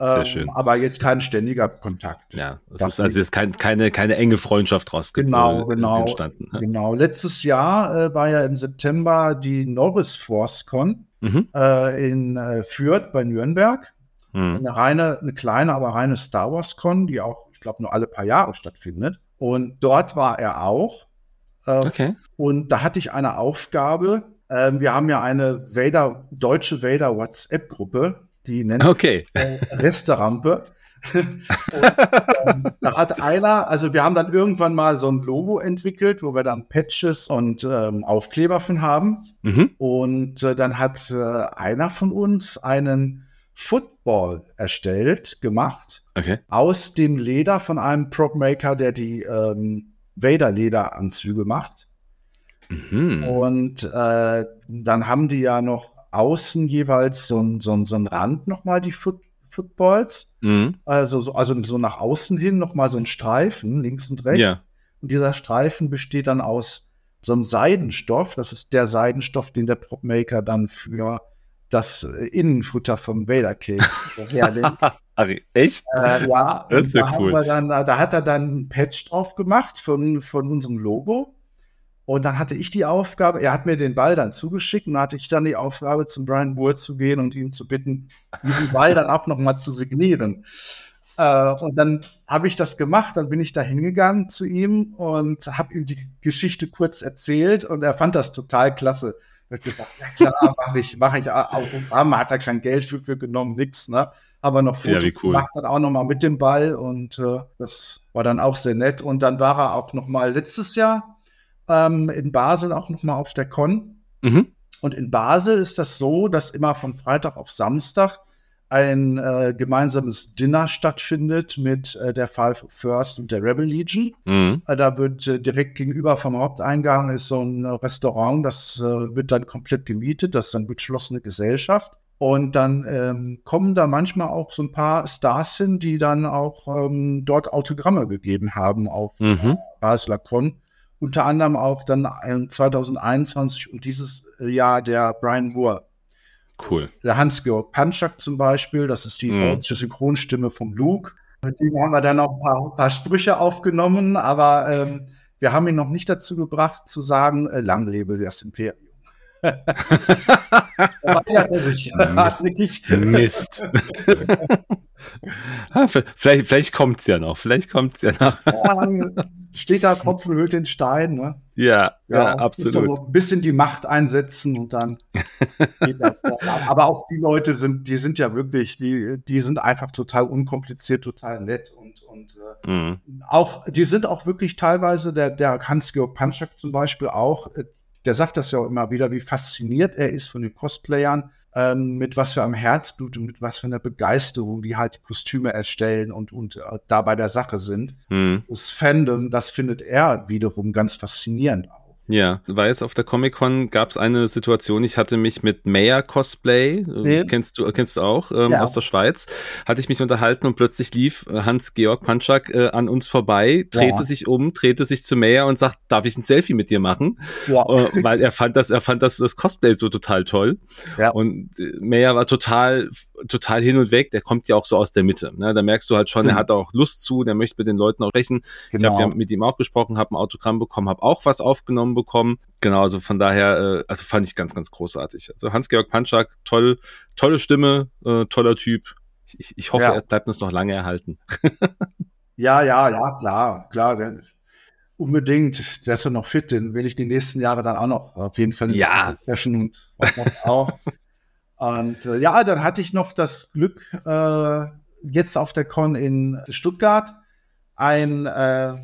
Sehr Ähm, schön. Aber jetzt kein ständiger Kontakt. Ja, es Das ist also ist kein, keine, keine enge Freundschaft raus Genau, äh, genau. entstanden. ne? Genau. Letztes Jahr äh, war ja im September die Norris Force Con Mhm. äh, in äh, Fürth bei Nürnberg. Mhm. Eine reine, eine kleine, aber reine Star Wars Con, die auch, ich glaube, nur alle paar Jahre stattfindet. Und dort war er auch. Äh, Okay. Und da hatte ich eine Aufgabe. Ähm, wir haben ja eine Vader, deutsche Vader WhatsApp-Gruppe, die nennt Okay. äh, Resterampe. und, ähm, da hat einer, also wir haben dann irgendwann mal so ein Logo entwickelt, wo wir dann Patches und ähm, Aufkleber von haben. Mhm. Und äh, dann hat äh, einer von uns einen Football erstellt, gemacht, Okay. aus dem Leder von einem Prop-Maker, der die ähm, Vader-Lederanzüge macht. Mhm. Und äh, dann haben die ja noch außen jeweils so ein, so so ein Rand nochmal, die Foot Footballs. Mhm. Also so, also so nach außen hin nochmal so ein Streifen, links und rechts. Ja. Und dieser Streifen besteht dann aus so einem Seidenstoff. Das ist der Seidenstoff, den der Propmaker dann für das äh, Innenfutter vom Vader Cake [LAUGHS] echt? Äh, ja, [LAUGHS] Das ist ja da, cool. dann, da hat er dann ein Patch drauf gemacht von, von unserem Logo. Und dann hatte ich die Aufgabe, er hat mir den Ball dann zugeschickt und hatte ich dann die Aufgabe, zum Brian Moore zu gehen und ihn zu bitten, diesen Ball dann auch nochmal zu signieren. Äh, und dann habe ich das gemacht, dann bin ich da hingegangen zu ihm und habe ihm die Geschichte kurz erzählt und er fand das total klasse. Hat gesagt, ja klar, mache ich, mache ich Autogramm, hat er kein Geld für, für genommen, nix, ne? Aber noch Ja, Fotos wie cool. gemacht, dann auch noch mal mit dem Ball und äh, das war dann auch sehr nett. Und dann war er auch noch mal letztes Jahr ähm, in Basel auch noch mal auf der Con. Mhm. Und in Basel ist das so, dass immer von Freitag auf Samstag ein äh, gemeinsames Dinner stattfindet mit äh, der Five First und der Rebel Legion. Mhm. Äh, Da wird äh, direkt gegenüber vom Haupteingang ist so ein äh, Restaurant, das äh, wird dann komplett gemietet, das ist dann geschlossene Gesellschaft. Und dann ähm, kommen da manchmal auch so ein paar Stars hin, die dann auch ähm, dort Autogramme gegeben haben auf Mhm. Basler Con. Unter anderem auch dann äh, 2021 und dieses Jahr der Brian Moore. Cool. Der Hans-Georg Panschak zum Beispiel, das ist die Mhm. deutsche Synchronstimme vom Luke. Mit dem haben wir dann noch ein paar, paar Sprüche aufgenommen, aber ähm, wir haben ihn noch nicht dazu gebracht zu sagen, äh, lang lebe das Imperium. Weigert er sich. hartnäckig. Mist. [LAUGHS] ah, v- vielleicht vielleicht kommt's ja noch. Vielleicht kommt's ja noch. Ja, steht da Kopf und hüllt den Stein. Ne? Ja, ja, doch absolut. ein bisschen die Macht einsetzen und dann [LAUGHS] geht das. Ja. Aber auch die Leute sind, die sind ja wirklich, die, die sind einfach total unkompliziert, total nett und, und äh, Mhm. auch, die sind auch wirklich teilweise, der, der Hans-Georg Panschak zum Beispiel auch, äh, der sagt das ja auch immer wieder, wie fasziniert er ist von den Cosplayern, ähm, mit was für einem Herzblut und mit was für einer Begeisterung die halt die Kostüme erstellen und, und äh, da bei der Sache sind. Mhm. Das Fandom, das findet er wiederum ganz faszinierend. Ja, war jetzt auf der Comic-Con, gab es eine Situation, ich hatte mich mit Maya Cosplay, äh, Nee. kennst du kennst du auch, ähm, Ja. aus der Schweiz, hatte ich mich unterhalten und plötzlich lief äh, Hans-Georg Panschak äh, an uns vorbei, drehte Ja. sich um, drehte sich zu Maya und sagt, darf ich ein Selfie mit dir machen? Ja. äh, weil er fand das, er fand das, das Cosplay so total toll. Ja. Und äh, Meyer war total, total hin und weg. Der kommt ja auch so aus der Mitte. Ne? Da merkst du halt schon, Mhm. er hat auch Lust zu, der möchte mit den Leuten auch sprechen. Ich habe ja mit ihm auch gesprochen, habe ein Autogramm bekommen, habe auch was aufgenommen bekommen. Genau, also von daher, äh, also fand ich ganz, ganz großartig. Also Hans-Georg Panschak, toll, tolle Stimme, äh, toller Typ. Ich, ich, hoffe, Ja. er bleibt uns noch lange erhalten. [LAUGHS] Ja, ja, ja, klar, klar. Der, unbedingt. Der ist ja noch fit, den will ich die nächsten Jahre dann auch noch auf jeden Fall Ja. und auch. [LAUGHS] und äh, ja, dann hatte ich noch das Glück, äh, jetzt auf der Con in Stuttgart ein äh,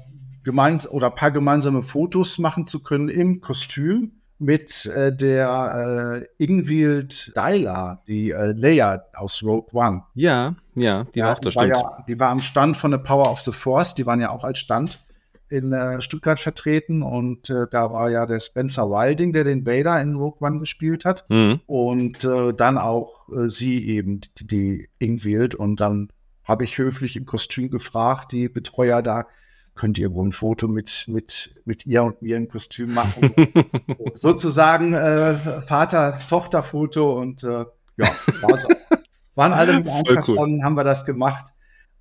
gemeins oder paar gemeinsame Fotos machen zu können im Kostüm mit äh, der äh, Ingvild Deiler, die äh, Leia aus Rogue One. Ja, ja, die war auch da, die, war stimmt. ja, die war am Stand von The Power of the Force, die waren ja auch als Stand in äh, Stuttgart vertreten und äh, da war ja der Spencer Wilding, der den Vader in Rogue One gespielt hat Mhm. und äh, dann auch äh, sie eben, die, die Ingwild und dann habe ich höflich im Kostüm gefragt, die Betreuer da, könnt ihr wohl ein Foto mit, mit, mit ihr und mir im Kostüm machen? [LAUGHS] Sozusagen äh, Vater-Tochter-Foto und äh, ja, war so. [LAUGHS] waren alle mit einverstanden, cool. haben wir das gemacht.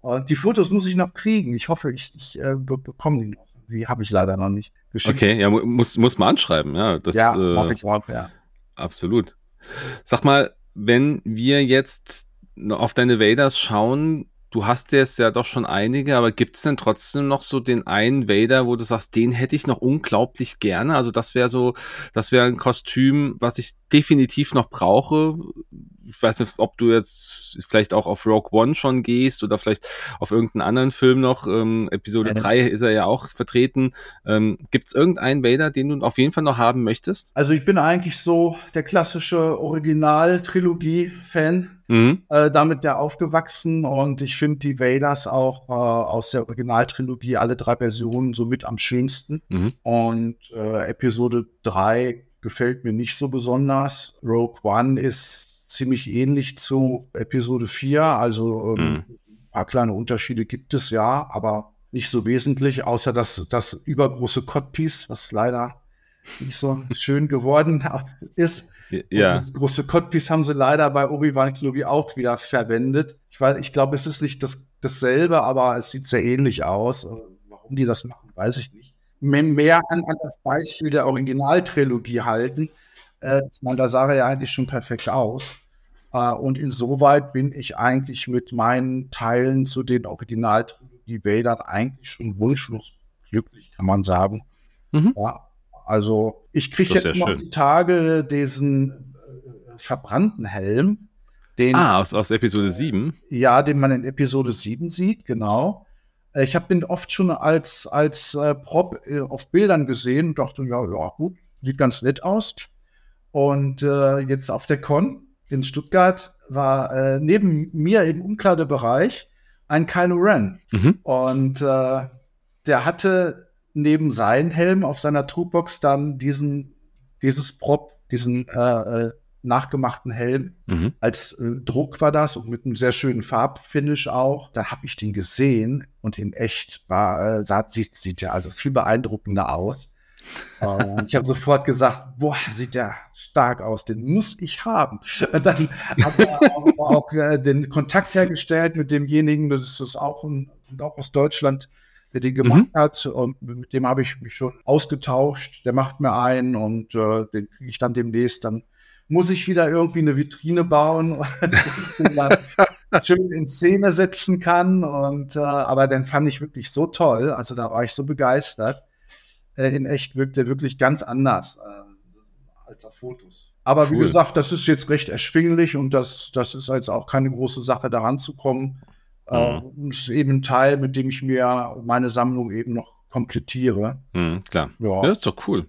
Und die Fotos muss ich noch kriegen. Ich hoffe, ich, ich äh, bekomme die noch. Die habe ich leider noch nicht geschickt. Okay, ja, muss, muss man anschreiben, ja. Das, ja, äh, ich auch, ja. Absolut. Sag mal, wenn wir jetzt auf deine Vaders schauen, du hast jetzt ja doch schon einige, aber gibt es denn trotzdem noch so den einen Vader, wo du sagst, den hätte ich noch unglaublich gerne? Also das wäre so, das wäre ein Kostüm, was ich definitiv noch brauche. Ich weiß nicht, ob du jetzt vielleicht auch auf Rogue One schon gehst oder vielleicht auf irgendeinen anderen Film noch. Ähm, Episode ja, 3 ist er ja auch vertreten. Ähm, Gibt es irgendeinen Vader, den du auf jeden Fall noch haben möchtest? Also ich bin eigentlich so der klassische Original-Trilogie-Fan Mhm. Äh, damit ja aufgewachsen und ich finde die Vaders auch äh, aus der Originaltrilogie, alle drei Versionen, so mit am schönsten. Mhm. Und äh, Episode 3 gefällt mir nicht so besonders. Rogue One ist ziemlich ähnlich zu Episode 4, also ähm, mhm. ein paar kleine Unterschiede gibt es ja, aber nicht so wesentlich, außer dass das übergroße Codpiece, was leider nicht so [LAUGHS] schön geworden ist. Ja. Und das große Codpiece haben sie leider bei Obi-Wan Kenobi auch wieder verwendet. Ich weiß, ich glaube, es ist nicht das, dasselbe, aber es sieht sehr ähnlich aus. Warum die das machen, weiß ich nicht. Mehr an, an das Beispiel der Originaltrilogie halten. Äh, ich meine, da sah er ja eigentlich schon perfekt aus. Äh, und insoweit bin ich eigentlich mit meinen Teilen zu den Originaltrilogie-Wäldern eigentlich schon wunschlos glücklich, kann man sagen. Mhm. Ja, also ich kriege jetzt noch schön. die Tage diesen äh, verbrannten Helm. Den, ah, aus, aus Episode 7? Ja, den man in Episode 7 sieht, genau. Äh, ich habe den oft schon als, als äh, Prop äh, auf Bildern gesehen und dachte, ja, ja, gut, sieht ganz nett aus. Und äh, jetzt auf der Con in Stuttgart war äh, neben mir im Umkleidebereich ein Kylo Ren. Mhm. Und äh, der hatte neben seinem Helm auf seiner Toolbox dann diesen, dieses Prop, diesen äh, äh, nachgemachten Helm. Mhm. Als äh, Druck war das und mit einem sehr schönen Farbfinish auch. Da habe ich den gesehen und in echt war, äh, sah, sieht, sieht ja also viel beeindruckender aus. Und ich habe sofort gesagt, boah, sieht der stark aus, den muss ich haben. Und dann habe ich auch, auch äh, den Kontakt hergestellt mit demjenigen, das ist auch, ein, auch aus Deutschland, der den gemacht mhm. hat. Und mit dem habe ich mich schon ausgetauscht. Der macht mir einen und äh, den kriege ich dann demnächst. Dann muss ich wieder irgendwie eine Vitrine bauen, [LAUGHS] schön in Szene setzen kann. Und äh, aber den fand ich wirklich so toll. Also da war ich so begeistert. Äh, in echt wirkt er wirklich ganz anders äh, als auf Fotos. Aber cool. wie gesagt, das ist jetzt recht erschwinglich und das, das ist jetzt auch keine große Sache, daran zu kommen. Mhm. Äh, ist eben ein Teil, mit dem ich mir meine Sammlung eben noch komplettiere. Mhm, klar. Ja. ja, ist doch cool.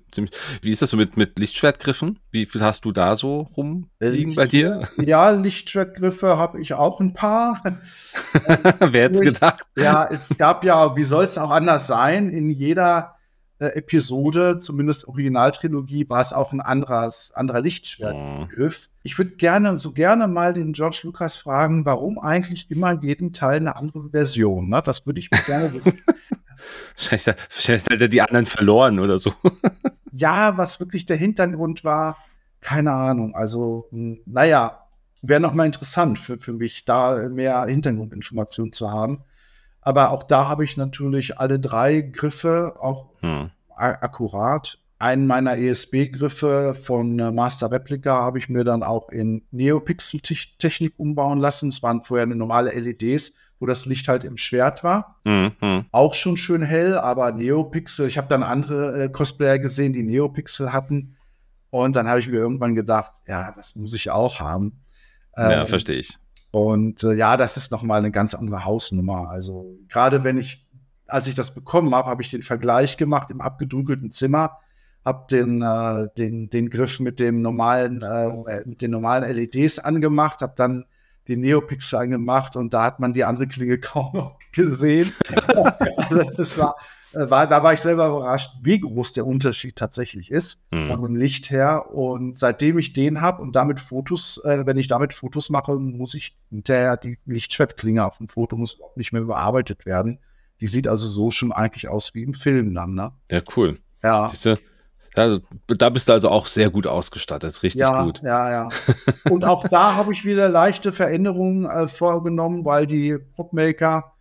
Wie ist das so mit, mit Lichtschwertgriffen? Wie viel hast du da so rumliegen bei dir? Ja, Lichtschwertgriffe habe ich auch ein paar. [LAUGHS] Wer hätte es gedacht? Ja, es gab ja, wie soll es auch anders sein, in jeder äh, Episode, zumindest Originaltrilogie, war es auch ein anderes, anderer Lichtschwertgriff. Oh. Ich würde gerne, so gerne mal den George Lucas fragen, warum eigentlich immer jeden Teil eine andere Version? Ne? Das würde ich mir gerne wissen. [LAUGHS] Vielleicht, vielleicht hat er die anderen verloren oder so. [LAUGHS] ja, was wirklich der Hintergrund war, keine Ahnung. Also, hm, naja, wäre nochmal interessant für, für mich, da mehr Hintergrundinformationen zu haben. Aber auch da habe ich natürlich alle drei Griffe auch hm. akkurat. Einen meiner ESB-Griffe von äh, Master Replica habe ich mir dann auch in Neopixel-Technik umbauen lassen. Es waren vorher normale LEDs, wo das Licht halt im Schwert war. Mhm. Auch schon schön hell, aber Neopixel. Ich habe dann andere äh, Cosplayer gesehen, die Neopixel hatten. Und dann habe ich mir irgendwann gedacht, ja, das muss ich auch haben. Ja, ähm, verstehe ich. Und äh, ja, das ist nochmal eine ganz andere Hausnummer. Also gerade wenn ich, als ich das bekommen habe, habe ich den Vergleich gemacht im abgedunkelten Zimmer, habe den, äh, den, den Griff mit dem normalen, äh, mit den normalen LEDs angemacht, habe dann den Neopixel angemacht und da hat man die andere Klinge [LAUGHS] kaum noch gesehen. [LAUGHS] also das war, war, da war ich selber überrascht, wie groß der Unterschied tatsächlich ist mhm. vom Licht her. Und seitdem ich den habe und damit Fotos, äh, wenn ich damit Fotos mache, muss ich hinterher die Lichtschwertklinge auf dem Foto muss nicht mehr überarbeitet werden. Die sieht also so schon eigentlich aus wie im Film dann, ne? Ja, cool. Ja. Siehste, Da, da bist du also auch sehr gut ausgestattet, richtig ja, gut. Ja, ja. Und auch da habe ich wieder leichte Veränderungen äh, vorgenommen, weil die Popmaker äh,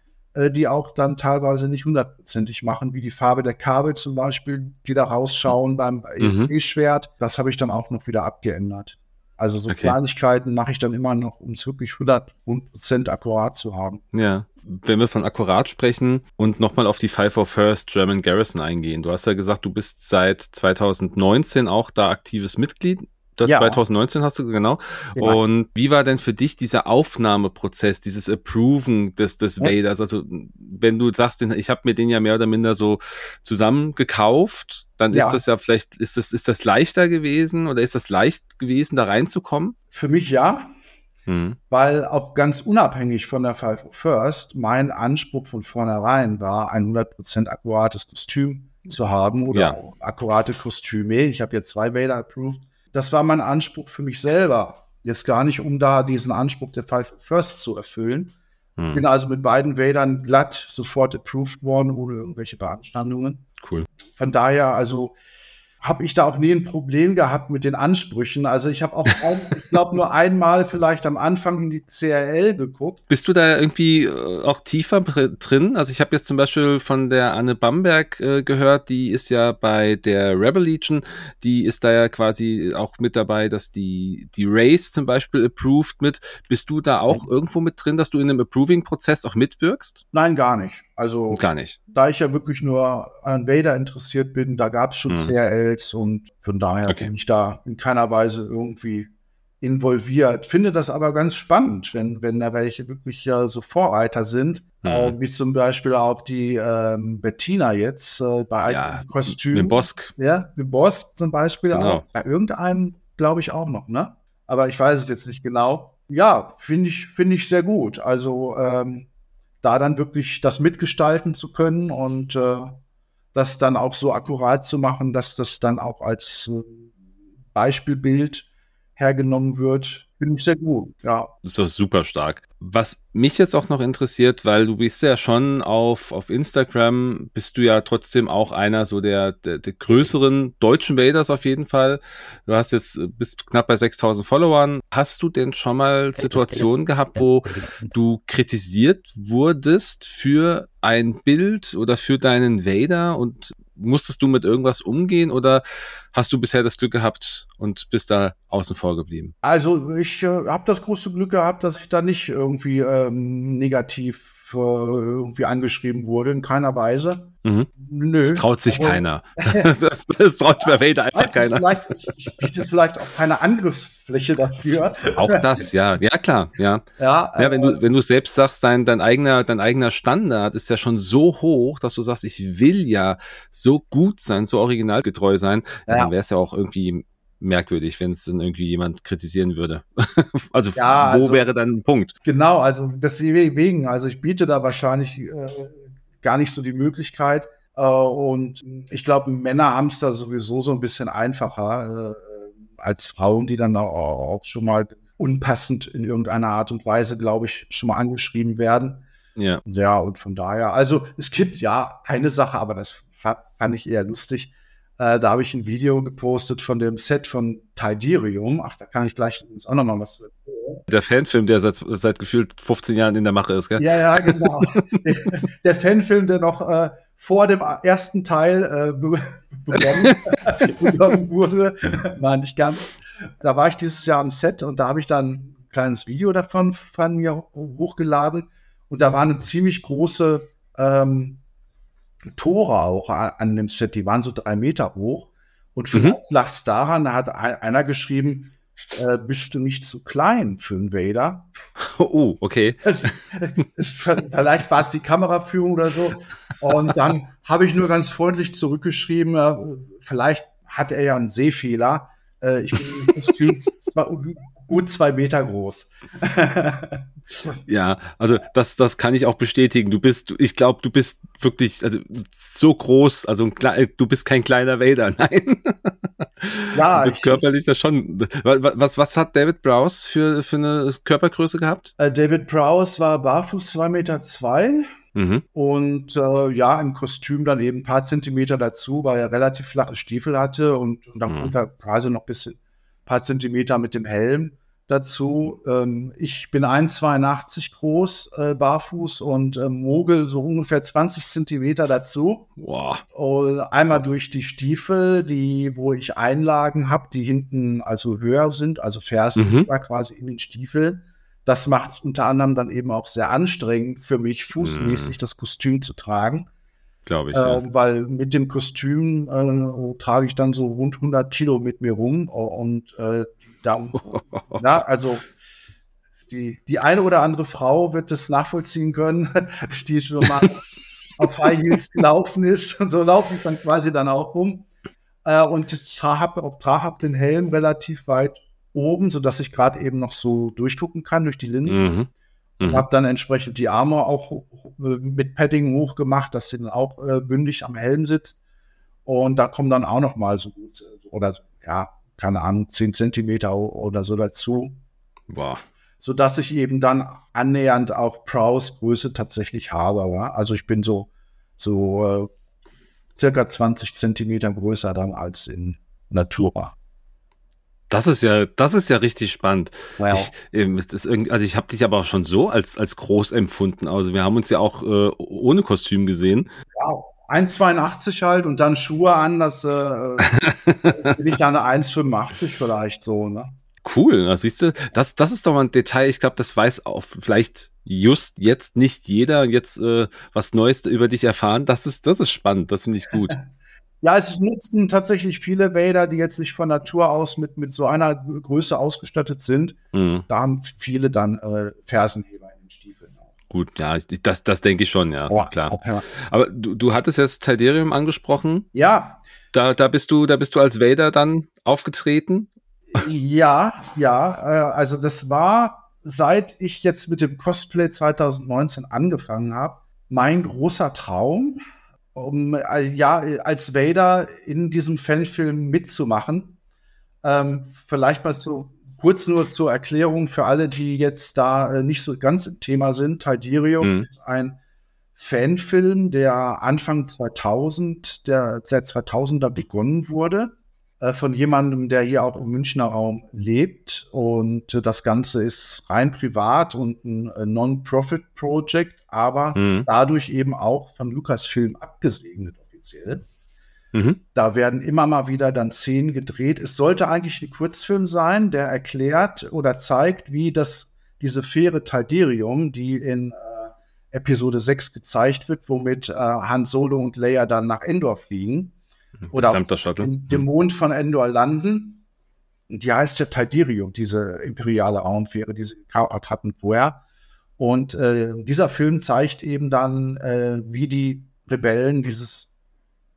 die auch dann teilweise nicht hundertprozentig machen, wie die Farbe der Kabel zum Beispiel, die da rausschauen beim Mhm. ESP-Schwert. Das habe ich dann auch noch wieder abgeändert. Also so Okay. Kleinigkeiten mache ich dann immer noch, um es wirklich 100% akkurat zu haben. Ja, wenn wir von akkurat sprechen und nochmal auf die Five for First German Garrison eingehen. Du hast ja gesagt, du bist seit 2019 auch da aktives Mitglied. Ja. 2019 hast du, genau. Genau. Und wie war denn für dich dieser Aufnahmeprozess, dieses Approven des, des Ja. Vaders? Also, wenn du sagst, ich habe mir den ja mehr oder minder so zusammen gekauft, dann Ja. ist das ja vielleicht, ist das, ist das leichter gewesen oder ist das leicht gewesen, da reinzukommen? Für mich ja, Hm. weil auch ganz unabhängig von der Five First mein Anspruch von vornherein war, ein 100% akkurates Kostüm zu haben oder Ja. akkurate Kostüme. Ich habe jetzt zwei Vader approved. Das war mein Anspruch für mich selber. Jetzt gar nicht, um da diesen Anspruch der Five First zu erfüllen. Hm. Bin also mit beiden Vadern glatt sofort approved worden, ohne irgendwelche Beanstandungen. Cool. Von daher, also habe ich da auch nie ein Problem gehabt mit den Ansprüchen. Also ich habe auch, ich glaube, nur einmal vielleicht am Anfang in die CRL geguckt. Bist du da irgendwie äh, auch tiefer drin? Also ich habe jetzt zum Beispiel von der Anne Bamberg äh, gehört, die ist ja bei der Rebel Legion, die ist da ja quasi auch mit dabei, dass die, die Race zum Beispiel approved mit. Bist du da auch irgendwo mit drin, dass du in einem Approving-Prozess auch mitwirkst? Nein, gar nicht. Also Gar nicht. da ich ja wirklich nur an Vader interessiert bin, da gab es schon Hm. CRLs und von daher Okay. bin ich da in keiner Weise irgendwie involviert. Finde das aber ganz spannend, wenn, wenn da welche wirklich ja so Vorreiter sind, Hm. äh, wie zum Beispiel auch die ähm, Bettina jetzt äh, bei Ja, einem Kostüm. Mit Bosk. Ja, The Boss zum Beispiel Genau. auch. Bei irgendeinem glaube ich auch noch, ne? Aber ich weiß es jetzt nicht genau. Ja, finde ich, finde ich sehr gut. Also ähm, da dann wirklich das mitgestalten zu können und äh, das dann auch so akkurat zu machen, dass das dann auch als äh, Beispielbild hergenommen wird, finde ich sehr gut. Ja. Das ist doch super stark. Was mich jetzt auch noch interessiert, weil du bist ja schon auf, auf Instagram, bist du ja trotzdem auch einer so der, der, der größeren deutschen Vaders auf jeden Fall. Du hast jetzt, bist knapp bei 6000 Followern. Hast du denn schon mal Situationen gehabt, wo du kritisiert wurdest für ein Bild oder für deinen Vader und musstest du mit irgendwas umgehen oder hast du bisher das Glück gehabt und bist da außen vor geblieben? Also ich äh, habe das große Glück gehabt, dass ich da nicht irgendwie ähm, negativ irgendwie angeschrieben wurde, in keiner Weise. Mhm. Nö. Das traut sich Aber- keiner. [LAUGHS] [LAUGHS] Das, das traut bei Vader einfach keiner. vielleicht, ich, ich biete vielleicht auch keine Angriffsfläche dafür. Auch das, ja. Ja, klar, ja. Ja, Ja, wenn äh, du, wenn du selbst sagst, dein, dein eigener, dein eigener Standard ist ja schon so hoch, dass du sagst, ich will ja so gut sein, so originalgetreu sein, Ja. dann wäre es ja auch irgendwie merkwürdig, wenn es dann irgendwie jemand kritisieren würde. [LAUGHS] also, Ja, wo also- wäre dann ein Punkt? Genau, also deswegen, also ich biete da wahrscheinlich äh, gar nicht so die Möglichkeit. Äh, und ich glaube, Männer haben es da sowieso so ein bisschen einfacher äh, als Frauen, die dann auch, auch schon mal unpassend in irgendeiner Art und Weise, glaube ich, schon mal angeschrieben werden. Ja. Ja, und von daher, also es gibt ja eine Sache, aber das fa- fand ich eher lustig. Äh, da habe ich ein Video gepostet von dem Set von Tidirium. Ach, da kann ich gleich übrigens auch noch mal was erzählen. Der Fanfilm, der seit, seit gefühlt 15 Jahren in der Mache ist, gell? Ja, ja, genau. der, der Fanfilm, der noch äh, vor dem ersten Teil äh, be begonnen, [LAUGHS] begonnen wurde, war nicht ganz. Da war ich dieses Jahr am Set und da habe ich dann ein kleines Video davon von mir hochgeladen und da waren eine ziemlich große ähm, Tore auch an dem Set, die waren so drei Meter hoch. Und vielleicht lag es daran, da hat ein- einer geschrieben, äh, bist du nicht zu klein für einen Vader? Oh, okay. [LAUGHS] Es- Vielleicht war es die Kameraführung oder so. Und dann habe ich nur ganz freundlich zurückgeschrieben, äh, vielleicht hat er ja einen Sehfehler. Äh, Ich bin zwar gut zwei Meter groß. [LAUGHS] Ja, also das, das kann ich auch bestätigen. Du bist, ich glaube, du bist wirklich, also so groß, also ein du bist kein kleiner Vader, [LAUGHS] nein. Ja, du bist ich- körperlich das schon. Wa- wa- Was, was hat David Browse für, für eine Körpergröße gehabt? Äh, David Prowse war barfuß zwei Meter zwei Mhm. Und äh, ja, im Kostüm dann eben ein paar Zentimeter dazu, weil er relativ flache Stiefel hatte und, und dann mhm. kommt er quasi noch ein bisschen, paar Zentimeter mit dem Helm dazu. Ähm, ich bin 1,82 groß, äh, barfuß und äh, mogel so ungefähr 20 Zentimeter dazu. Wow. Und einmal durch die Stiefel, die, wo ich Einlagen habe, die hinten also höher sind, also Fersen mhm. quasi in den Stiefeln. Das macht es unter anderem dann eben auch sehr anstrengend für mich, fußmäßig mhm. das Kostüm zu tragen. Glaube ich. Äh, ja. Weil mit dem Kostüm äh, trage ich dann so rund 100 Kilo mit mir rum und äh, dann, [LAUGHS] na, also die, die eine oder andere Frau wird das nachvollziehen können, [LAUGHS] die schon mal [LAUGHS] auf High Heels gelaufen ist. Und so laufe ich dann quasi dann auch rum. Äh, und habe auch hab den Helm relativ weit oben, sodass ich gerade eben noch so durchgucken kann durch die Linse. Mhm. Mhm. Habe dann entsprechend die Arme auch mit Padding hochgemacht, dass sie dann auch äh, bündig am Helm sitzt. Und da kommen dann auch noch mal so gut, oder ja, keine Ahnung, 10 Zentimeter oder so dazu. Wow. Sodass ich eben dann annähernd auch Prows Größe tatsächlich habe. Ja? Also ich bin so, so äh, circa 20 Zentimeter größer dann als in Natura. Das ist ja, das ist ja richtig spannend. Wow. Ich, ähm, also ich habe dich aber auch schon so als als groß empfunden. Also wir haben uns ja auch äh, ohne Kostüm gesehen. Wow. 1,82 halt und dann Schuhe an, das, äh, das [LAUGHS] bin ich dann 1,85 vielleicht so, ne? Cool, das siehst du, das, das ist doch mal ein Detail, ich glaube, das weiß auch vielleicht just jetzt nicht jeder jetzt äh, was Neues über dich erfahren. Das ist, das ist spannend, das finde ich gut. [LAUGHS] Ja, es nutzen tatsächlich viele Vader, die jetzt nicht von Natur aus mit, mit so einer Größe ausgestattet sind. Mhm. Da haben viele dann äh, Fersenheber in den Stiefeln. Gut, ja, das, das denke ich schon, ja, oh, klar. Okay. Aber du, du hattest jetzt Talderium angesprochen. Ja. Da, da bist du, da bist du als Vader dann aufgetreten. Ja, ja, äh, also das war, seit ich jetzt mit dem Cosplay 2019 angefangen habe, mein großer Traum um äh, ja als Vader in diesem Fanfilm mitzumachen. Ähm, vielleicht mal so kurz nur zur Erklärung für alle, die jetzt da äh, nicht so ganz im Thema sind. Tidirium mhm. ist ein Fanfilm, der Anfang 2000, der seit 2000er begonnen wurde, äh, von jemandem, der hier auch im Münchner Raum lebt. Und äh, das Ganze ist rein privat und ein äh, Non-Profit-Project aber mhm. dadurch eben auch von Lucasfilm abgesegnet offiziell. Mhm. Da werden immer mal wieder dann Szenen gedreht. Es sollte eigentlich ein Kurzfilm sein, der erklärt oder zeigt, wie das, diese Fähre Talderium, die in äh, Episode 6 gezeigt wird, womit äh, Han Solo und Leia dann nach Endor fliegen. Mhm. Oder auf dem, dem Mond von Endor landen. Die heißt ja Talderium, diese imperiale Raumfähre, die sie hatten vorher. Und äh, dieser Film zeigt eben dann, äh, wie die Rebellen dieses,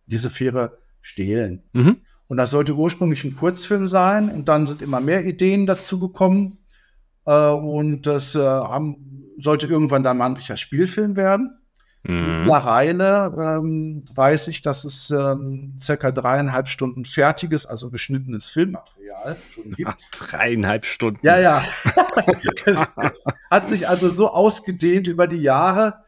diese Fähre stehlen. Mhm. Und das sollte ursprünglich ein Kurzfilm sein. Und dann sind immer mehr Ideen dazu gekommen. Äh, und das äh, haben, sollte irgendwann dann mal ein richtiger Spielfilm werden. Mhm. Mittlerweile ähm, weiß ich, dass es ähm, circa dreieinhalb Stunden fertiges, also geschnittenes Filmmaterial schon gibt. Ach, dreieinhalb Stunden. Ja, ja. [LAUGHS] hat sich also so ausgedehnt über die Jahre,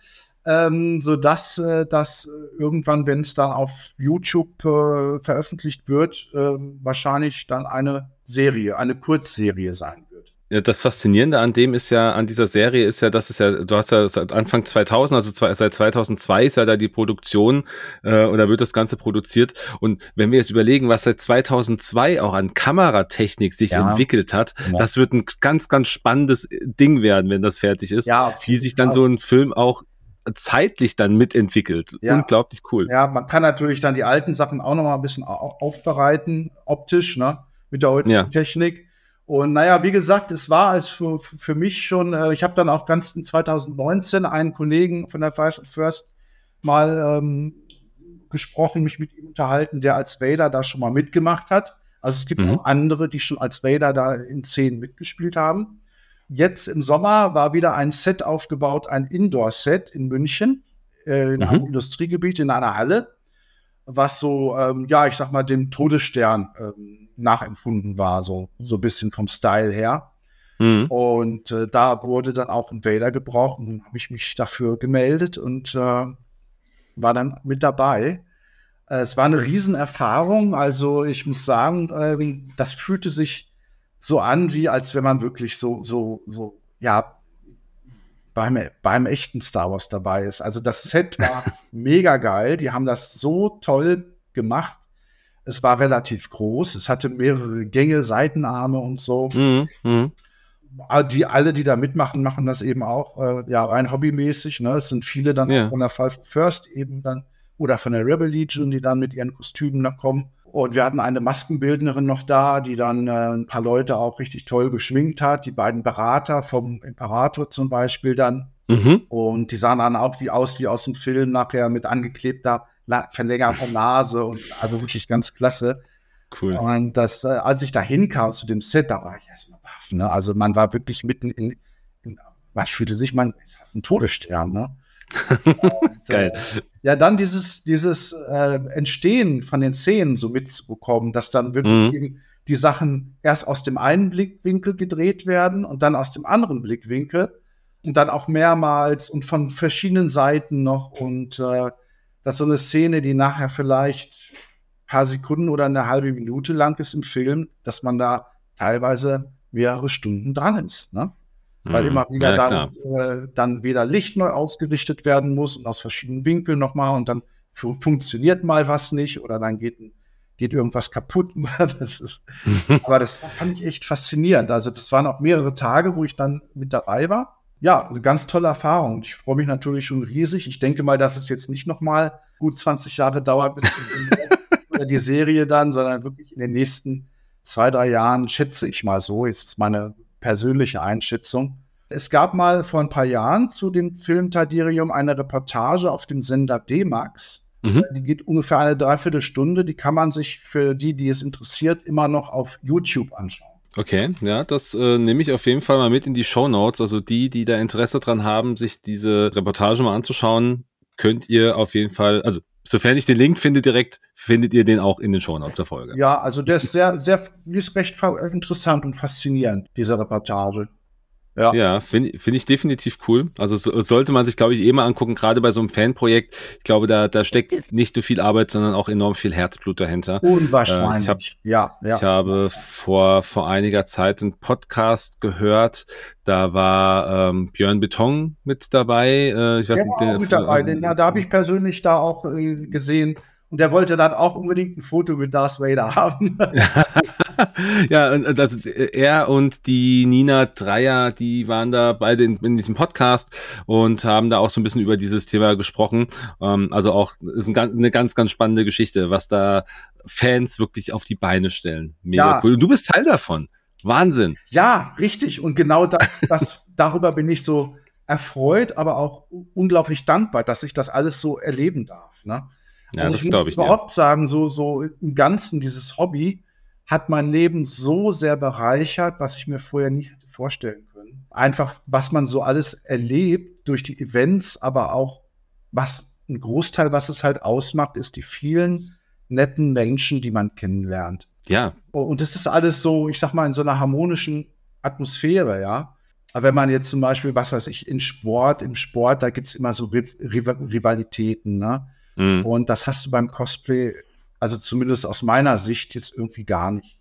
ähm, so dass äh, das irgendwann, wenn es dann auf YouTube äh, veröffentlicht wird, äh, wahrscheinlich dann eine Serie, eine Kurzserie sein ja, das Faszinierende an dem ist ja, an dieser Serie ist ja, dass es ja, du hast ja seit Anfang 2000, also zwei, seit 2002 ist ja da die Produktion äh, oder wird das Ganze produziert. Und wenn wir jetzt überlegen, was seit 2002 auch an Kameratechnik sich ja. entwickelt hat, ja. das wird ein ganz, ganz spannendes Ding werden, wenn das fertig ist. Ja, wie sich dann so ein Film auch zeitlich dann mitentwickelt. Ja. Unglaublich cool. Ja, man kann natürlich dann die alten Sachen auch noch mal ein bisschen aufbereiten, optisch, ne, mit der heutigen. Technik. Und naja, wie gesagt, es war als für, für mich schon, äh, ich habe dann auch ganz in 2019 einen Kollegen von der Five First mal ähm, gesprochen, mich mit ihm unterhalten, der als Vader da schon mal mitgemacht hat. Also es gibt mhm. auch andere, die schon als Vader da in Szenen mitgespielt haben. Jetzt im Sommer war wieder ein Set aufgebaut, ein Indoor-Set in München, äh, in mhm. einem Industriegebiet, in einer Halle, was so, ähm, ja, ich sag mal, dem Todesstern ähm, nachempfunden war, so, so ein bisschen vom Style her. Mhm. Und äh, da wurde dann auch ein Vader gebraucht und dann habe ich mich dafür gemeldet und äh, war dann mit dabei. Äh, es war eine Riesenerfahrung. Also ich muss sagen, äh, das fühlte sich so an, wie als wenn man wirklich so, so, so, ja, beim, beim echten Star Wars dabei ist. Also das Set war [LAUGHS] mega geil. Die haben das so toll gemacht. Es war relativ groß. Es hatte mehrere Gänge, Seitenarme und so. Mhm, mh. Ah, die alle, die da mitmachen, machen das eben auch äh, ja rein hobbymäßig. Ne? Es sind viele dann ja. von der Five First eben dann oder von der Rebel Legion, die dann mit ihren Kostümen da kommen. Und wir hatten eine Maskenbildnerin noch da, die dann äh, ein paar Leute auch richtig toll geschminkt hat. Die beiden Berater vom Imperator zum Beispiel dann. Mhm. Und die sahen dann auch wie aus wie aus dem Film nachher mit angeklebter, verlängerter Nase und also wirklich ganz klasse. Cool. Und das, äh, als ich da hinkam zu dem Set, da war ich erstmal Ne? Also man war wirklich mitten in, in man fühlte sich, man ist ein Todesstern. Ne? [LAUGHS] Und, Geil. Äh, ja, dann dieses, dieses äh, Entstehen von den Szenen so mitzubekommen, dass dann wirklich mhm. die Sachen erst aus dem einen Blickwinkel gedreht werden und dann aus dem anderen Blickwinkel und dann auch mehrmals und von verschiedenen Seiten noch und äh, dass so eine Szene, die nachher vielleicht ein paar Sekunden oder eine halbe Minute lang ist im Film, dass man da teilweise mehrere Stunden dran ist. Ne? Weil hm. immer wieder ja, dann, äh, dann wieder Licht neu ausgerichtet werden muss und aus verschiedenen Winkeln nochmal und dann funktioniert mal was nicht oder dann geht, geht irgendwas kaputt. [LAUGHS] das ist, [LAUGHS] aber das fand ich echt faszinierend. Also das waren auch mehrere Tage, wo ich dann mit dabei war. Ja, eine ganz tolle Erfahrung. Ich freue mich natürlich schon riesig. Ich denke mal, dass es jetzt nicht noch mal gut 20 Jahre [LAUGHS] dauert, bis die Serie dann, sondern wirklich in den nächsten zwei, drei Jahren, schätze ich mal so, jetzt ist meine persönliche Einschätzung. Es gab mal vor ein paar Jahren zu dem Film Tadirium eine Reportage auf dem Sender D-Max. Mhm. Die geht ungefähr eine Dreiviertelstunde. Die kann man sich für die, die es interessiert, immer noch auf YouTube anschauen. Okay, ja, das äh, nehme ich auf jeden Fall mal mit in die Show Notes. Also die, die da Interesse dran haben, sich diese Reportage mal anzuschauen, könnt ihr auf jeden Fall, also sofern ich den Link finde direkt, findet ihr den auch in den Shownotes der Folge. Ja, also der ist sehr, sehr, ist recht interessant und faszinierend, diese Reportage. Ja, ja finde find ich definitiv cool. Also so, sollte man sich, glaube ich, eh mal angucken, gerade bei so einem Fanprojekt. Ich glaube, da, da steckt nicht nur viel Arbeit, sondern auch enorm viel Herzblut dahinter. Unwahrscheinlich. Äh, ich hab, ja, ja. Ich habe vor, vor einiger Zeit einen Podcast gehört. Da war ähm, Björn Beton mit dabei. Äh, ich weiß der nicht, auch mit dabei. Den, ja, da habe ich persönlich da auch äh, gesehen. Und der wollte dann auch unbedingt ein Foto mit Darth Vader haben. [LAUGHS] ja, also er und die Nina Dreier, die waren da beide in, in, diesem Podcast und haben da auch so ein bisschen über dieses Thema gesprochen. Ähm, also auch ist ein eine ganz, ganz spannende Geschichte, was da Fans wirklich auf die Beine stellen. Mega ja. cool. Und du bist Teil davon. Wahnsinn. Ja, richtig. Und genau das, das [LAUGHS] darüber bin ich so erfreut, aber auch unglaublich dankbar, dass ich das alles so erleben darf. Ne? Ja, also das ich muss ich überhaupt dir. sagen, so, so im Ganzen, dieses Hobby hat mein Leben so sehr bereichert, was ich mir vorher nicht hätte vorstellen können. Einfach, was man so alles erlebt durch die Events, aber auch was ein Großteil, was es halt ausmacht, ist die vielen netten Menschen, die man kennenlernt. Ja. Und das ist alles so, ich sag mal, in so einer harmonischen Atmosphäre, ja. Aber wenn man jetzt zum Beispiel, was weiß ich, in Sport, im Sport, da gibt's immer so Rivalitäten, ne? Mhm. Und das hast du beim Cosplay, also zumindest aus meiner Sicht, jetzt irgendwie gar nicht.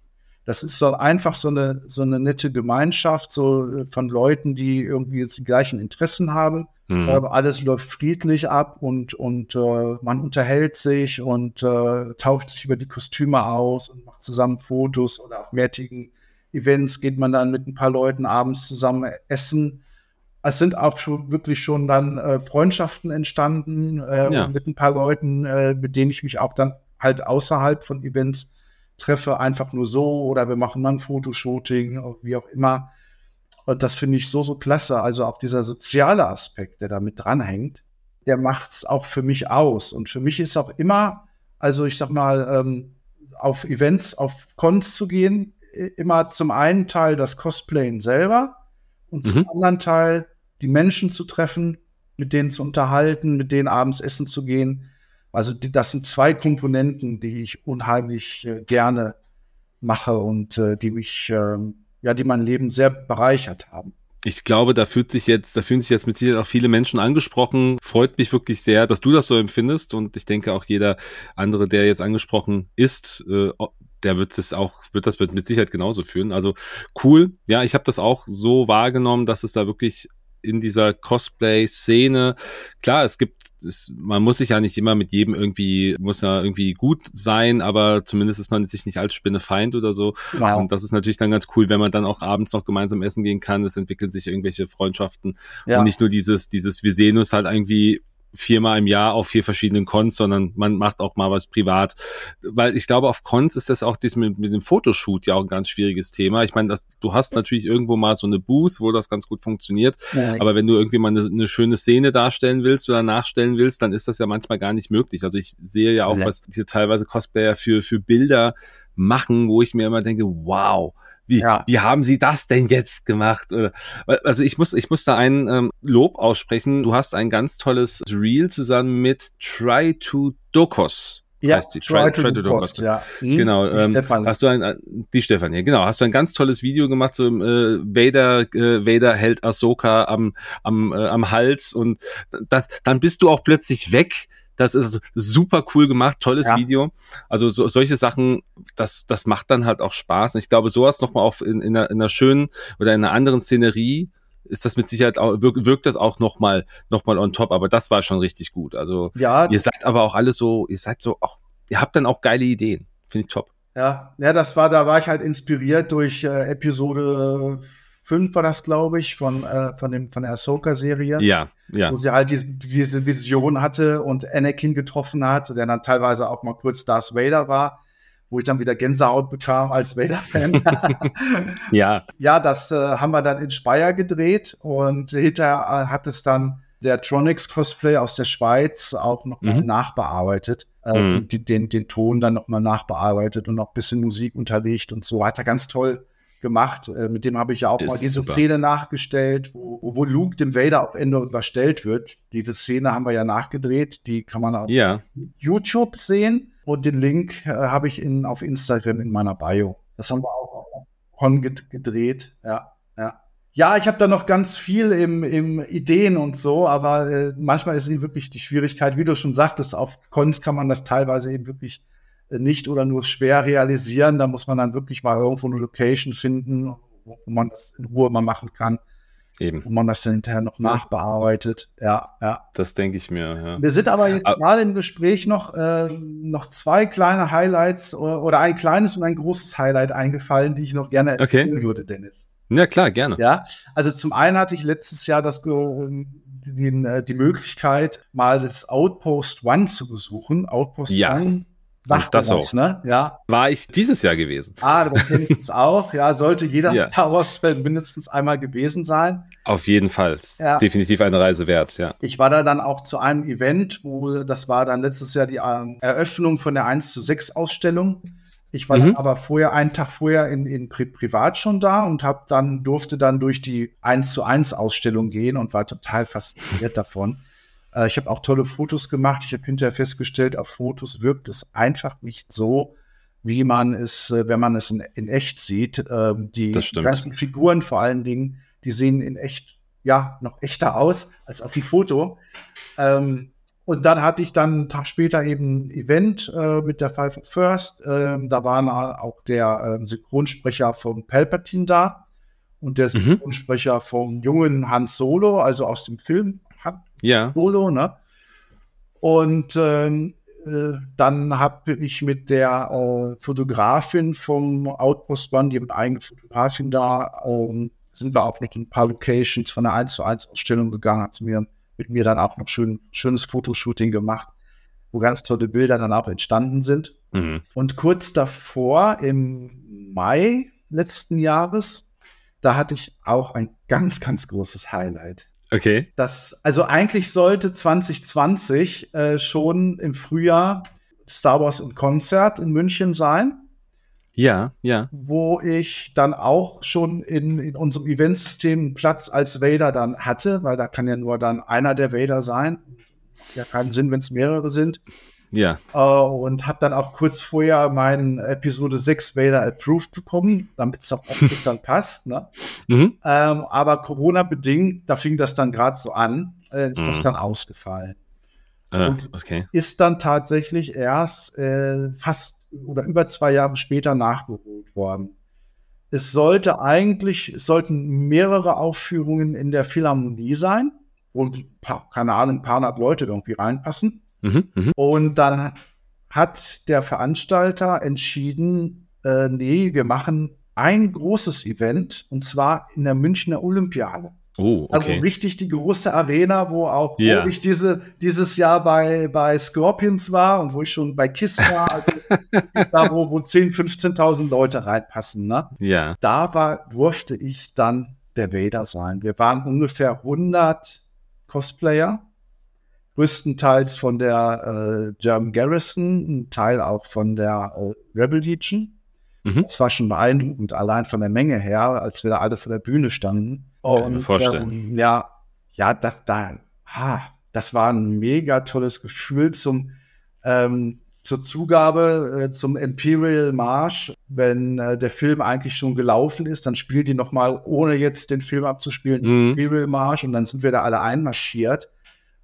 Das ist so einfach so eine, so eine nette Gemeinschaft, so äh, von Leuten, die irgendwie jetzt die gleichen Interessen haben. Mhm. Aber alles läuft friedlich ab und, und äh, man unterhält sich und äh, tauscht sich über die Kostüme aus und macht zusammen Fotos oder auf mehrtägigen Events geht man dann mit ein paar Leuten abends zusammen essen es sind auch schon wirklich schon dann äh, Freundschaften entstanden äh, ja. mit ein paar Leuten, äh, mit denen ich mich auch dann halt außerhalb von Events treffe, einfach nur so oder wir machen mal ein Fotoshooting, wie auch immer. Und das finde ich so, so klasse. Also auch dieser soziale Aspekt, der da mit dranhängt, der macht es auch für mich aus. Und für mich ist auch immer, also ich sag mal, ähm, auf Events, auf Cons zu gehen, immer zum einen Teil das Cosplayen selber, und zum mhm. anderen Teil die Menschen zu treffen, mit denen zu unterhalten, mit denen abends essen zu gehen. Also die, das sind zwei Komponenten, die ich unheimlich äh, gerne mache und äh, die mich äh, ja, die mein Leben sehr bereichert haben ich glaube, da fühlt sich jetzt, da fühlen sich jetzt mit Sicherheit auch viele Menschen angesprochen. Freut mich wirklich sehr, dass du das so empfindest und ich denke auch jeder andere, der jetzt angesprochen ist, äh, der wird das auch, wird das mit Sicherheit genauso fühlen. Also cool. Ja, ich habe das auch so wahrgenommen, dass es da wirklich in dieser Cosplay-Szene, klar, es gibt es, man muss sich ja nicht immer mit jedem irgendwie, muss ja irgendwie gut sein, aber zumindest ist man sich nicht als Spinnefeind oder so. Wow. Und das ist natürlich dann ganz cool, wenn man dann auch abends noch gemeinsam essen gehen kann. Es entwickeln sich irgendwelche Freundschaften ja. und nicht nur dieses, dieses, wir sehen uns halt irgendwie viermal im Jahr auf vier verschiedenen Cons, sondern man macht auch mal was privat. Weil ich glaube, auf Cons ist das auch das mit, mit dem Fotoshoot ja auch ein ganz schwieriges Thema. Ich meine, das, du hast natürlich irgendwo mal so eine Booth, wo das ganz gut funktioniert. Ja. Aber wenn du irgendwie mal eine, eine, schöne Szene darstellen willst oder nachstellen willst, dann ist das ja manchmal gar nicht möglich. Also ich sehe ja auch, ja. was hier teilweise Cosplayer für, für Bilder machen, wo ich mir immer denke, wow, wie, ja. wie haben sie das denn jetzt gemacht? Also ich muss, ich muss da ein ähm, Lob aussprechen. Du hast ein ganz tolles Reel zusammen mit Try to Dokos. Ja, heißt sie. Try, try, try to Dokos. Ja. Hm, genau. Ähm, Stefan. Hast du ein, äh, die Stefan, ja, genau. Hast du ein ganz tolles Video gemacht, so äh, Vader, äh, Vader hält Ahsoka am, am, äh, am Hals und das, dann bist du auch plötzlich weg das ist super cool gemacht, tolles ja. Video. Also so, solche Sachen, das, das macht dann halt auch Spaß. Und ich glaube, sowas nochmal auf in, in, einer, in einer schönen oder in einer anderen Szenerie ist das mit Sicherheit auch, wirkt, wirkt das auch nochmal noch mal on top, aber das war schon richtig gut. Also ja. ihr seid aber auch alle so, ihr seid so auch, ihr habt dann auch geile Ideen. Finde ich top. Ja, ja, das war, da war ich halt inspiriert durch äh, Episode 5 war das, glaube ich, von, äh, von, dem, von der Ahsoka-Serie. Ja, ja. Wo sie halt diese, diese Vision hatte und Anakin getroffen hat, der dann teilweise auch mal kurz Darth Vader war, wo ich dann wieder Gänsehaut bekam als Vader-Fan. [LAUGHS] ja. Ja, das äh, haben wir dann in Speyer gedreht und hinterher äh, hat es dann der Tronics Cosplay aus der Schweiz auch noch mhm. nachbearbeitet. Äh, mhm. die, den, den Ton dann noch mal nachbearbeitet und noch ein bisschen Musik unterlegt und so. Hat er ganz toll gemacht. Äh, mit dem habe ich ja auch ist mal diese super. Szene nachgestellt, wo, wo Luke dem Vader auf Ende überstellt wird. Diese Szene haben wir ja nachgedreht. Die kann man auf ja. YouTube sehen. Und den Link äh, habe ich in, auf Instagram in meiner Bio. Das haben wir auch auf Con gedreht. Ja, ja. Ja, ich habe da noch ganz viel im, im Ideen und so, aber äh, manchmal ist eben wirklich die Schwierigkeit, wie du schon sagtest, auf Cons kann man das teilweise eben wirklich nicht oder nur schwer realisieren. Da muss man dann wirklich mal irgendwo eine Location finden, wo man das in Ruhe mal machen kann. Eben. Wo man das dann hinterher noch nachbearbeitet. Ja, ja. Das denke ich mir, ja. Wir sind aber jetzt gerade im Gespräch noch, äh, noch zwei kleine Highlights oder, oder, ein kleines und ein großes Highlight eingefallen, die ich noch gerne erzählen okay. würde, Dennis. Ja, klar, gerne. Ja, also zum einen hatte ich letztes Jahr das, die, die Möglichkeit, mal das Outpost One zu besuchen. Outpost ja. One Sagt das auch. Ne? Ja. War ich dieses Jahr gewesen. Ah, du [LAUGHS] kennst es auch. Ja, sollte jeder ja. Star Wars-Fan mindestens einmal gewesen sein. Auf jeden Fall. Ja. Definitiv eine Reise wert, ja. Ich war da dann auch zu einem Event, wo das war dann letztes Jahr die ähm, Eröffnung von der 1 zu 6 Ausstellung. Ich war mhm. aber vorher, einen Tag vorher in, in Pri Privat schon da und hab dann, durfte dann durch die 1 zu 1 Ausstellung gehen und war total fasziniert [LAUGHS] davon. Äh, ich habe auch tolle Fotos gemacht. Ich habe hinterher festgestellt, auf Fotos wirkt es einfach nicht so, wie man es, äh, wenn man es in, in echt sieht. Ähm, die ganzen Figuren vor allen Dingen, die sehen in echt, ja, noch echter aus als auf dem Foto. Ähm, und dann hatte ich dann einen Tag später eben ein Event äh, mit der Five First. Ähm, da war auch der ähm, Synchronsprecher von Palpatine da und der mhm. Synchronsprecher mhm. vom jungen Hans Solo, also aus dem Film ja. Solo, ne? Und ähm, äh, dann habe ich mit der äh, Fotografin vom Outpost One, die mit eigenen Fotografin da, ähm, sind wir auch noch in ein paar Locations von der 1 zu 1 Ausstellung gegangen, hat mir mit mir dann auch noch schön, schönes Fotoshooting gemacht, wo ganz tolle Bilder dann auch entstanden sind. Mhm. Und kurz davor, im Mai letzten Jahres, da hatte ich auch ein ganz, ganz großes Highlight. Okay. Das, also eigentlich sollte 2020 äh, schon im Frühjahr Star Wars im Konzert in München sein. Ja, ja. Wo ich dann auch schon in, in unserem Eventsystem einen Platz als Vader dann hatte, weil da kann ja nur dann einer der Vader sein. Ja, keinen Sinn, wenn es mehrere sind. Ja. Äh, und habe dann auch kurz vorher meinen Episode 6 Vader approved bekommen, damit es auch optisch dann passt. Ne? [LAUGHS] Mhm. Ähm, aber Corona-bedingt, da fing das dann gerade so an, äh, ist das Mhm. dann ausgefallen. Und- okay. Ist dann tatsächlich erst äh, fast oder über zwei Jahre später nachgeholt worden. Es sollte eigentlich, es sollten mehrere Aufführungen in der Philharmonie sein, wo ein paar, keine Ahnung, ein paar hundert Leute irgendwie reinpassen. Mhm. Mhm. Und dann hat der Veranstalter entschieden, äh, nee, wir machen ein großes Event und zwar in der Münchner Olympiade. Oh, Also okay. richtig die große Arena, wo auch Ja. wo ich diese, dieses Jahr bei, bei Scorpions war und wo ich schon bei Kiss war, also [LAUGHS] da, wo, wo 10.000, 15.000 Leute reinpassen. Ne? ja. Da war, durfte ich dann der Vader sein. Wir waren ungefähr 100 Cosplayer, größtenteils von der äh, German Garrison, ein Teil auch von der äh, Rebel Legion. Mhm. Das war schon beeindruckend, allein von der Menge her, als wir da alle vor der Bühne standen. Kann ich mir Und vorstellen. ähm, ja, ja, das da, ha, das war ein mega tolles Gefühl zum ähm, zur Zugabe äh, zum Imperial Marsch, wenn äh, der Film eigentlich schon gelaufen ist, dann spielt die noch mal, ohne jetzt den Film abzuspielen, Mhm. Imperial Marsch und dann sind wir da alle einmarschiert.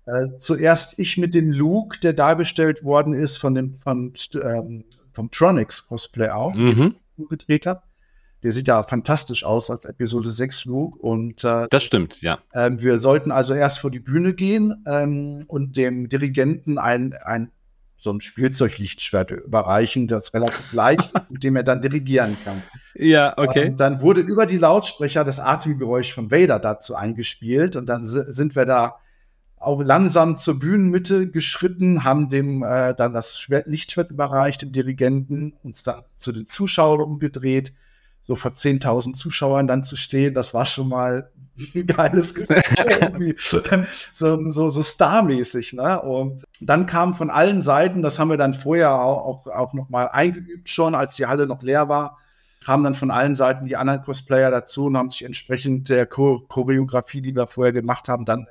Äh, zuerst ich mit dem Luke, der da bestellt worden ist von dem vom, ähm, vom Tronics Cosplay auch Mhm. gedreht habe. Der sieht ja fantastisch aus als Episode 6 Luke. Und äh, Das stimmt, ja. ähm, wir sollten also erst vor die Bühne gehen ähm, und dem Dirigenten ein, ein so ein Spielzeuglichtschwert überreichen, das relativ leicht ist, mit dem er dann dirigieren kann. Ja, okay. Und dann wurde über die Lautsprecher das Atemgeräusch von Vader dazu eingespielt und dann si- sind wir da auch langsam zur Bühnenmitte geschritten, haben dem äh, dann das Schwert, Lichtschwert überreicht, dem Dirigenten, uns dann zu den Zuschauern umgedreht, so vor 10.000 Zuschauern dann zu stehen, das war schon mal ein [LAUGHS] geiles Gefühl, [LAUGHS] so, so, so starmäßig, ne? Und dann kam von allen Seiten, das haben wir dann vorher auch, auch, auch noch mal eingeübt schon, als die Halle noch leer war, kamen dann von allen Seiten die anderen Cosplayer dazu und haben sich entsprechend der Cho Choreografie, die wir vorher gemacht haben, dann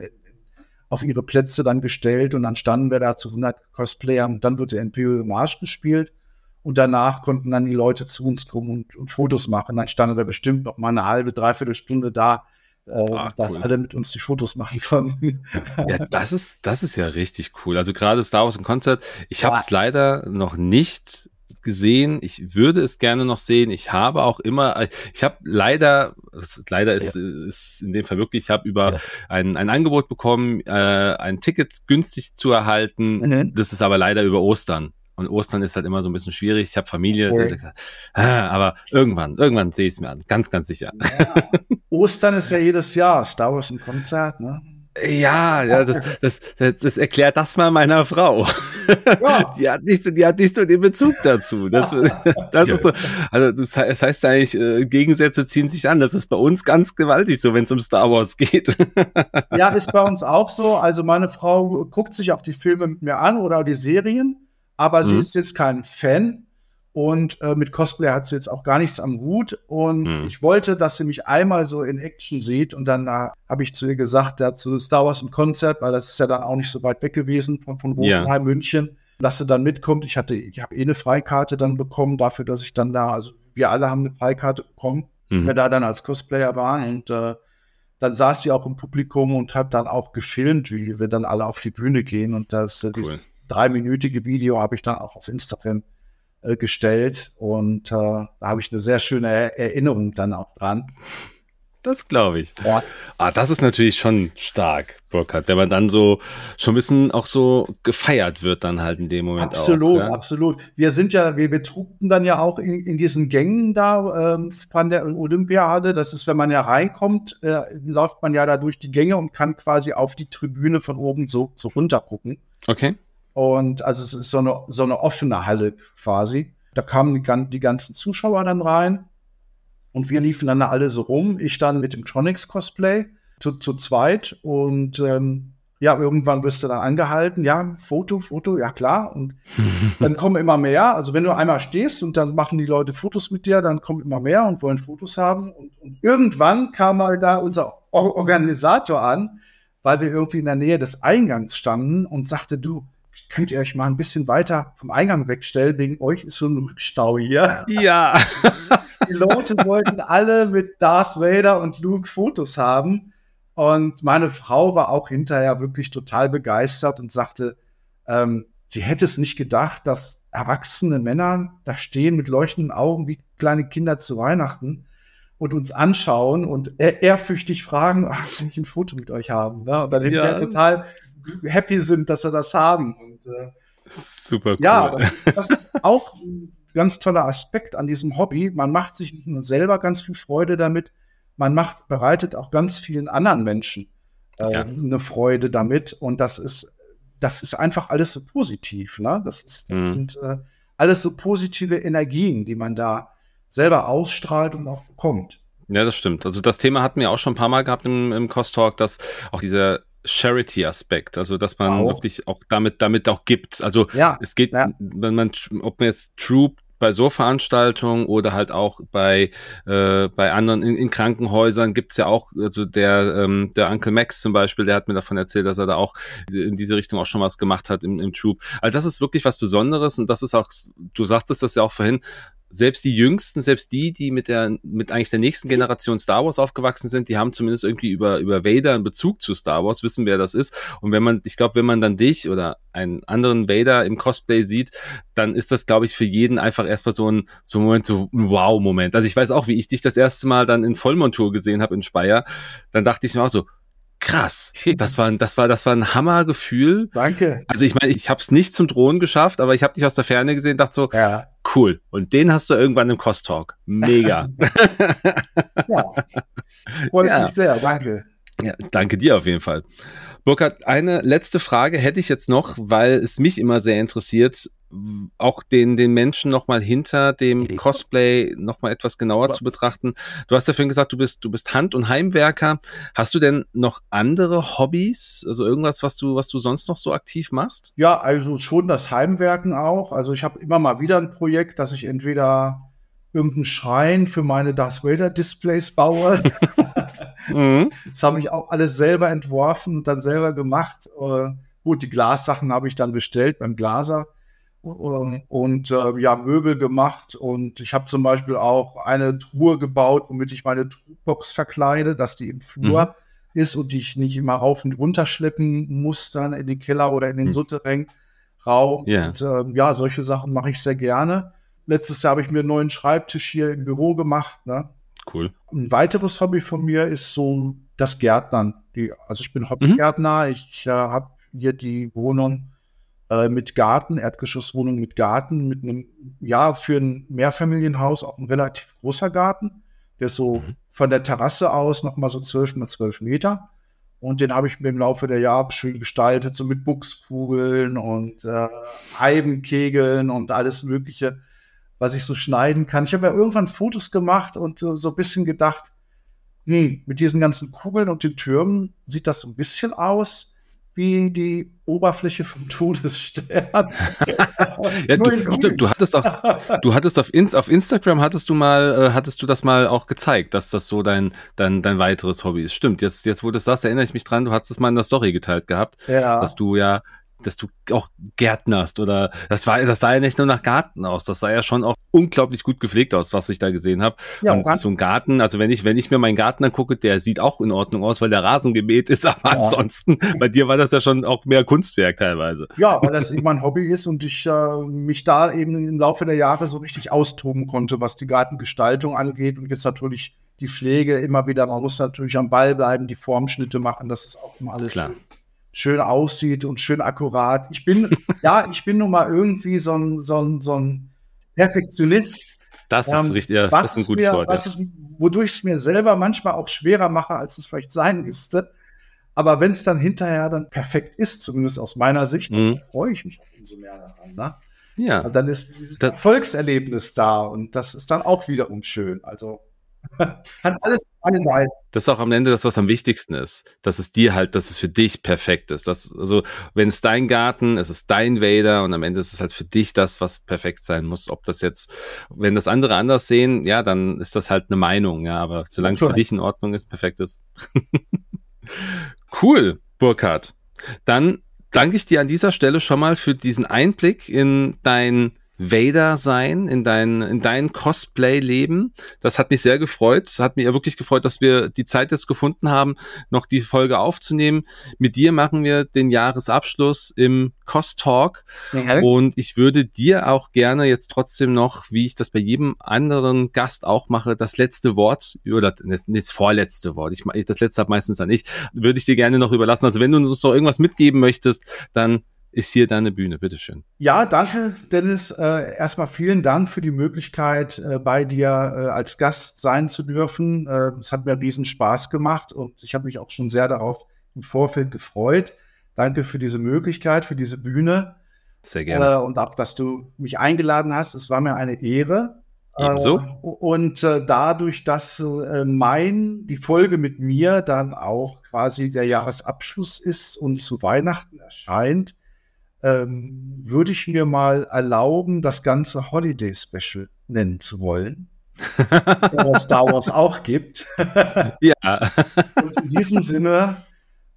auf ihre Plätze dann gestellt und dann standen wir da zu 100 Cosplayern und dann wird der Imperial Marsch gespielt und danach konnten dann die Leute zu uns kommen und, und Fotos machen. Dann standen wir bestimmt noch mal eine halbe, dreiviertel Stunde da, äh, Ah, dass cool. alle mit uns die Fotos machen konnten. [LAUGHS] Ja, das ist, das ist ja richtig cool. Also gerade Star Wars im Konzert, ich habe es leider noch nicht gesehen. Ich würde es gerne noch sehen. Ich habe auch immer, ich habe leider, es ist, leider ist, in dem Fall wirklich, ich habe über Ja. ein, ein Angebot bekommen, äh, ein Ticket günstig zu erhalten. Mhm. Das ist aber leider über Ostern. Und Ostern ist halt immer so ein bisschen schwierig. Ich habe Familie, Okay. ah, aber irgendwann, irgendwann sehe ich es mir an. Ganz, ganz sicher. Ostern ist ja jedes Jahr Star Wars ein Konzert, ne? Ja, ja, das, das, das, das erklärt das mal meiner Frau. Ja. [LAUGHS] Die hat nicht so, die hat nicht so den Bezug dazu. Das, das ist so, also das, he- das heißt eigentlich, äh, Gegensätze ziehen sich an. Das ist bei uns ganz gewaltig so, wenn es um Star Wars geht. [LAUGHS] Ja, ist bei uns auch so. Also meine Frau guckt sich auch die Filme mit mir an oder die Serien, aber sie Mhm. ist jetzt kein Fan und äh, mit Cosplay hat sie jetzt auch gar nichts am Hut. Und Mhm. ich wollte, dass sie mich einmal so in Action sieht und dann äh, habe ich zu ihr gesagt, ja, zu Star Wars ein Konzert, weil das ist ja dann auch nicht so weit weg gewesen von, von Ja. Rosenheim, München, dass sie dann mitkommt. Ich hatte, ich habe eh eine Freikarte dann bekommen dafür, dass ich dann da, also wir alle haben eine Freikarte bekommen Mhm. wir da dann als Cosplayer waren und äh, dann saß sie auch im Publikum und hat dann auch gefilmt, wie wir dann alle auf die Bühne gehen und das äh, dieses dreiminütige Video habe ich dann auch auf Instagram äh, gestellt und äh, da habe ich eine sehr schöne er Erinnerung dann auch dran. Das glaube ich. Ja. Ah, das ist natürlich schon stark, Burkhard, wenn man dann so schon ein bisschen auch so gefeiert wird dann halt in dem Moment Absolut, auch. Ja? absolut. Wir sind ja, wir betrugten dann ja auch in, in diesen Gängen da ähm, von der Olympiade. Das ist, wenn man ja reinkommt, äh, läuft man ja da durch die Gänge und kann quasi auf die Tribüne von oben so, so runter gucken. Okay. Und also es ist so eine, so eine offene Halle quasi. Da kamen die, gan- die ganzen Zuschauer dann rein und wir liefen dann da alle so rum. Ich dann mit dem Tronics-Cosplay zu, zu zweit und ähm, ja, irgendwann wirst du dann angehalten. Ja, Foto, Foto, ja klar. Und [LAUGHS] dann kommen immer mehr. Also wenn du einmal stehst und dann machen die Leute Fotos mit dir, dann kommen immer mehr und wollen Fotos haben. Und, und irgendwann kam mal da unser Or Organisator an, weil wir irgendwie in der Nähe des Eingangs standen und sagte, du, könnt ihr euch mal ein bisschen weiter vom Eingang wegstellen, wegen euch ist so ein Rückstau hier. Ja. Die Leute wollten alle mit Darth Vader und Luke Fotos haben. Und meine Frau war auch hinterher wirklich total begeistert und sagte, ähm, sie hätte es nicht gedacht, dass erwachsene Männer da stehen mit leuchtenden Augen wie kleine Kinder zu Weihnachten und uns anschauen und ehrfürchtig fragen, ach, kann ich ein Foto mit euch haben? Ne? Und dann hinterher ja. total happy sind, dass sie das haben. Und, äh, Super cool. Ja, das ist, das ist auch ein ganz toller Aspekt an diesem Hobby. Man macht sich nicht nur selber ganz viel Freude damit, man macht, bereitet auch ganz vielen anderen Menschen äh, ja. eine Freude damit. Und das ist, das ist einfach alles so positiv. Ne? Das ist mhm. und, äh, alles so positive Energien, die man da selber ausstrahlt und auch bekommt. Ja, das stimmt. Also das Thema hatten wir auch schon ein paar Mal gehabt im, im Cost Talk, dass auch dieser Charity-Aspekt, also dass man auch. wirklich auch damit, damit auch gibt. Also ja, es geht, ja. wenn man, ob man jetzt Troop bei so Veranstaltungen oder halt auch bei, äh, bei anderen in, in Krankenhäusern gibt's ja auch, also der, ähm, der Uncle Max zum Beispiel, der hat mir davon erzählt, dass er da auch in diese Richtung auch schon was gemacht hat im, im Troop. Also das ist wirklich was Besonderes und das ist auch, du sagtest das ja auch vorhin, selbst die Jüngsten, selbst die, die mit der, mit eigentlich der nächsten Generation Star Wars aufgewachsen sind, die haben zumindest irgendwie über, über Vader einen Bezug zu Star Wars, wissen, wer das ist. Und wenn man, ich glaube, wenn man dann dich oder einen anderen Vader im Cosplay sieht, dann ist das, glaube ich, für jeden einfach erstmal so ein, so ein Moment, so ein Wow-Moment. Also ich weiß auch, wie ich dich das erste Mal dann in Vollmontur gesehen habe in Speyer, dann dachte ich mir auch so, krass. Das war, das war, das war ein Hammergefühl. Danke. Also ich meine, ich habe es nicht zum Drohnen geschafft, aber ich habe dich aus der Ferne gesehen, dachte so, ja. cool. Und den hast du irgendwann im Cost Talk. Mega. [LAUGHS] ja. Freut ja. mich sehr. Danke. Ja, danke dir auf jeden Fall. Burkhard, eine letzte Frage hätte ich jetzt noch, weil es mich immer sehr interessiert, auch den, den Menschen nochmal hinter dem Cosplay nochmal etwas genauer zu betrachten. Du hast ja vorhin gesagt, du bist, du bist Hand- und Heimwerker. Hast du denn noch andere Hobbys? Also irgendwas, was du, was du sonst noch so aktiv machst? Ja, also schon das Heimwerken auch. Also ich habe immer mal wieder ein Projekt, dass ich entweder irgendeinen Schrein für meine Darth Vader Displays baue. [LAUGHS] [LAUGHS] mhm. Das habe ich auch alles selber entworfen und dann selber gemacht. Uh, gut, die Glassachen habe ich dann bestellt beim Glaser uh, und uh, ja, Möbel gemacht. Und ich habe zum Beispiel auch eine Truhe gebaut, womit ich meine Truhbox verkleide, dass die im Flur mhm. ist und ich nicht immer rauf und runter schleppen muss dann in den Keller oder in den mhm. Souterrain Raum. Yeah. Und ähm, ja, solche Sachen mache ich sehr gerne. Letztes Jahr habe ich mir einen neuen Schreibtisch hier im Büro gemacht. Ne? Cool. Ein weiteres Hobby von mir ist so das Gärtnern. Die, also ich bin Hobbygärtner. Mhm. Ich äh, habe hier die Wohnung äh, mit Garten, Erdgeschosswohnung mit Garten, mit einem, ja, für ein Mehrfamilienhaus auch ein relativ großer Garten. Der ist so mhm. von der Terrasse aus nochmal so zwölf mal zwölf Meter. Und den habe ich mir im Laufe der Jahre schön gestaltet, so mit Buchskugeln und äh, Eibenkegeln und alles Mögliche was ich so schneiden kann. Ich habe ja irgendwann Fotos gemacht und so ein bisschen gedacht, hm, mit diesen ganzen Kugeln und den Türmen sieht das so ein bisschen aus wie die Oberfläche vom [LAUGHS] Todesstern. [LAUGHS] ja, du, stimmt, du hattest auch, du hattest auf, Inst auf Instagram hattest du mal, äh, hattest du das mal auch gezeigt, dass das so dein, dein, dein weiteres Hobby ist. Stimmt, jetzt, jetzt wo du das sagst, erinnere ich mich dran, du hattest es mal in der Story geteilt gehabt, ja. dass du ja dass du auch gärtnerst oder das war, das sah ja nicht nur nach Garten aus, das sah ja schon auch unglaublich gut gepflegt aus, was ich da gesehen habe. Ja, und so ein Garten, also wenn ich, wenn ich mir meinen Garten angucke, der sieht auch in Ordnung aus, weil der Rasen gemäht ist, [LAUGHS] aber ja. ansonsten, bei dir war das ja schon auch mehr Kunstwerk teilweise. Ja, weil das eben mein Hobby ist und ich äh, mich da eben im Laufe der Jahre so richtig austoben konnte, was die Gartengestaltung angeht und jetzt natürlich die Pflege immer wieder, man muss natürlich am Ball bleiben, die Formschnitte machen, das ist auch immer alles Klar. schön schön aussieht und schön akkurat. Ich bin, [LAUGHS] ja, ich bin nun mal irgendwie so ein, so ein, so ein Perfektionist. Das ähm, ist richtig, ja, das ist ein gutes mir, Wort. Ja. wodurch ich es mir selber manchmal auch schwerer mache, als es vielleicht sein müsste. Aber wenn es dann hinterher dann perfekt ist, zumindest aus meiner Sicht, mhm. freue ich mich umso mehr daran. Ne? Ja. Und dann ist dieses das, Erfolgserlebnis da und das ist dann auch wiederum schön. Also [LAUGHS] Hat alles eine Seite. Das ist auch am Ende das, was am wichtigsten ist. Dass es dir halt, dass es für dich perfekt ist. Das, also, wenn es dein Garten, es ist dein Vader und am Ende ist es halt für dich das, was perfekt sein muss. Ob das jetzt, wenn das andere anders sehen, ja, dann ist das halt eine Meinung, ja. Aber solange es für dich in Ordnung ist, perfekt ist. [LAUGHS] cool, Burkhard. Dann danke ich dir an dieser Stelle schon mal für diesen Einblick in dein Vader sein, in dein, in dein Cosplay-Leben. Das hat mich sehr gefreut. Es hat mich ja wirklich gefreut, dass wir die Zeit jetzt gefunden haben, noch die Folge aufzunehmen. Mit dir machen wir den Jahresabschluss im Cost Talk. Ja. Und ich würde dir auch gerne jetzt trotzdem noch, wie ich das bei jedem anderen Gast auch mache, das letzte Wort oder das vorletzte Wort. Ich, das letzte habe meistens dann ich, würde ich dir gerne noch überlassen. Also wenn du uns noch irgendwas mitgeben möchtest, dann ist hier deine Bühne. Bitteschön. Ja, danke, Dennis. Äh, erstmal vielen Dank für die Möglichkeit, äh, bei dir äh, als Gast sein zu dürfen. Äh, es hat mir riesen Spaß gemacht und ich habe mich auch schon sehr darauf im Vorfeld gefreut. Danke für diese Möglichkeit, für diese Bühne. Sehr gerne. Äh, und auch, dass du mich eingeladen hast. Es war mir eine Ehre. Ebenso. Äh, und dadurch, dass mein, die Folge mit mir dann auch quasi der Jahresabschluss ist und zu Weihnachten erscheint, ähm, würde ich mir mal erlauben, das ganze Holiday Special nennen zu wollen. [LAUGHS] was Star Wars auch gibt. ja. [LAUGHS] Und in diesem Sinne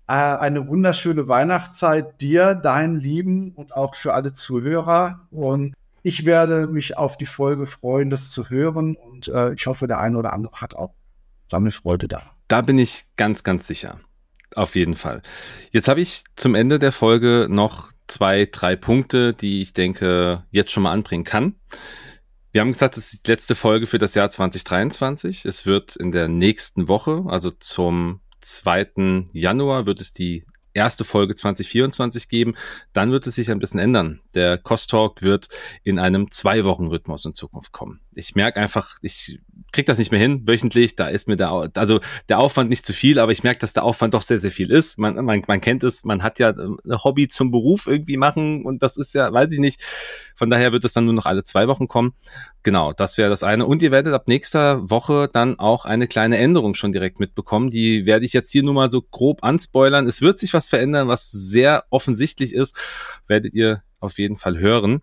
äh, eine wunderschöne Weihnachtszeit dir, deinen Lieben und auch für alle Zuhörer. Und ich werde mich auf die Folge freuen, das zu hören. Und äh, ich hoffe, der eine oder andere hat auch seine Freude da. Da bin ich ganz, ganz sicher. Auf jeden Fall. Jetzt habe ich zum Ende der Folge noch zwei, drei Punkte, die ich denke, jetzt schon mal anbringen kann. Wir haben gesagt, es ist die letzte Folge für das Jahr 2023. Es wird in der nächsten Woche, also zum 2. Januar, wird es die erste Folge 2024 geben. Dann wird es sich ein bisschen ändern. Der Cost Talk wird in einem Zwei-Wochen-Rhythmus in Zukunft kommen. Ich merke einfach, ich krieg das nicht mehr hin, wöchentlich. Da ist mir der, also der Aufwand nicht zu viel, aber ich merke, dass der Aufwand doch sehr, sehr viel ist. Man, man, man kennt es, man hat ja ein Hobby zum Beruf irgendwie machen und das ist ja, weiß ich nicht. Von daher wird es dann nur noch alle zwei Wochen kommen. Genau, das wäre das eine. Und ihr werdet ab nächster Woche dann auch eine kleine Änderung schon direkt mitbekommen. Die werde ich jetzt hier nur mal so grob anspoilern. Es wird sich was verändern, was sehr offensichtlich ist. Werdet ihr auf jeden Fall hören.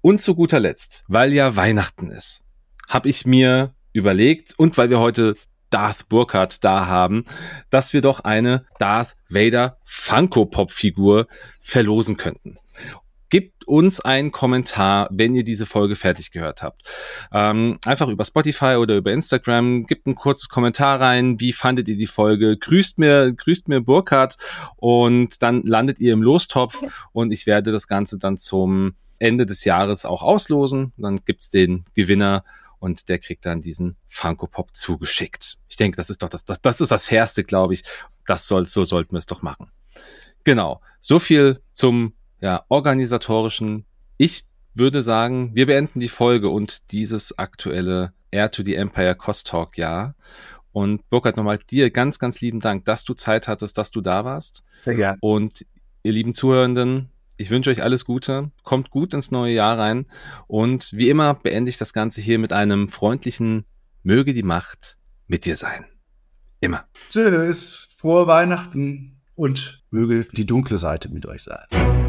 Und zu guter Letzt, weil ja Weihnachten ist, habe ich mir überlegt und weil wir heute Darth Burkhardt da haben, dass wir doch eine Darth Vader Funko Pop Figur verlosen könnten. Gebt uns einen Kommentar, wenn ihr diese Folge fertig gehört habt. Ähm, einfach über Spotify oder über Instagram. Gebt ein kurzes Kommentar rein. Wie fandet ihr die Folge? Grüßt mir, grüßt mir Burkhardt und dann landet ihr im Lostopf und ich werde das Ganze dann zum Ende des Jahres auch auslosen. Dann gibt's den Gewinner und der kriegt dann diesen Funko Pop zugeschickt. Ich denke, das ist doch das, das, das ist das Fairste, glaube ich. Das soll, so sollten wir es doch machen. Genau. So viel zum ja, organisatorischen. Ich würde sagen, wir beenden die Folge und dieses aktuelle Air to the Empire Cost Talk Jahr. Und Burkhard, nochmal dir ganz, ganz lieben Dank, dass du Zeit hattest, dass du da warst. Sehr gerne. Und ihr lieben Zuhörenden, ich wünsche euch alles Gute, kommt gut ins neue Jahr rein und wie immer beende ich das Ganze hier mit einem freundlichen Möge die Macht mit dir sein. Immer. Tschüss, frohe Weihnachten und möge die dunkle Seite mit euch sein.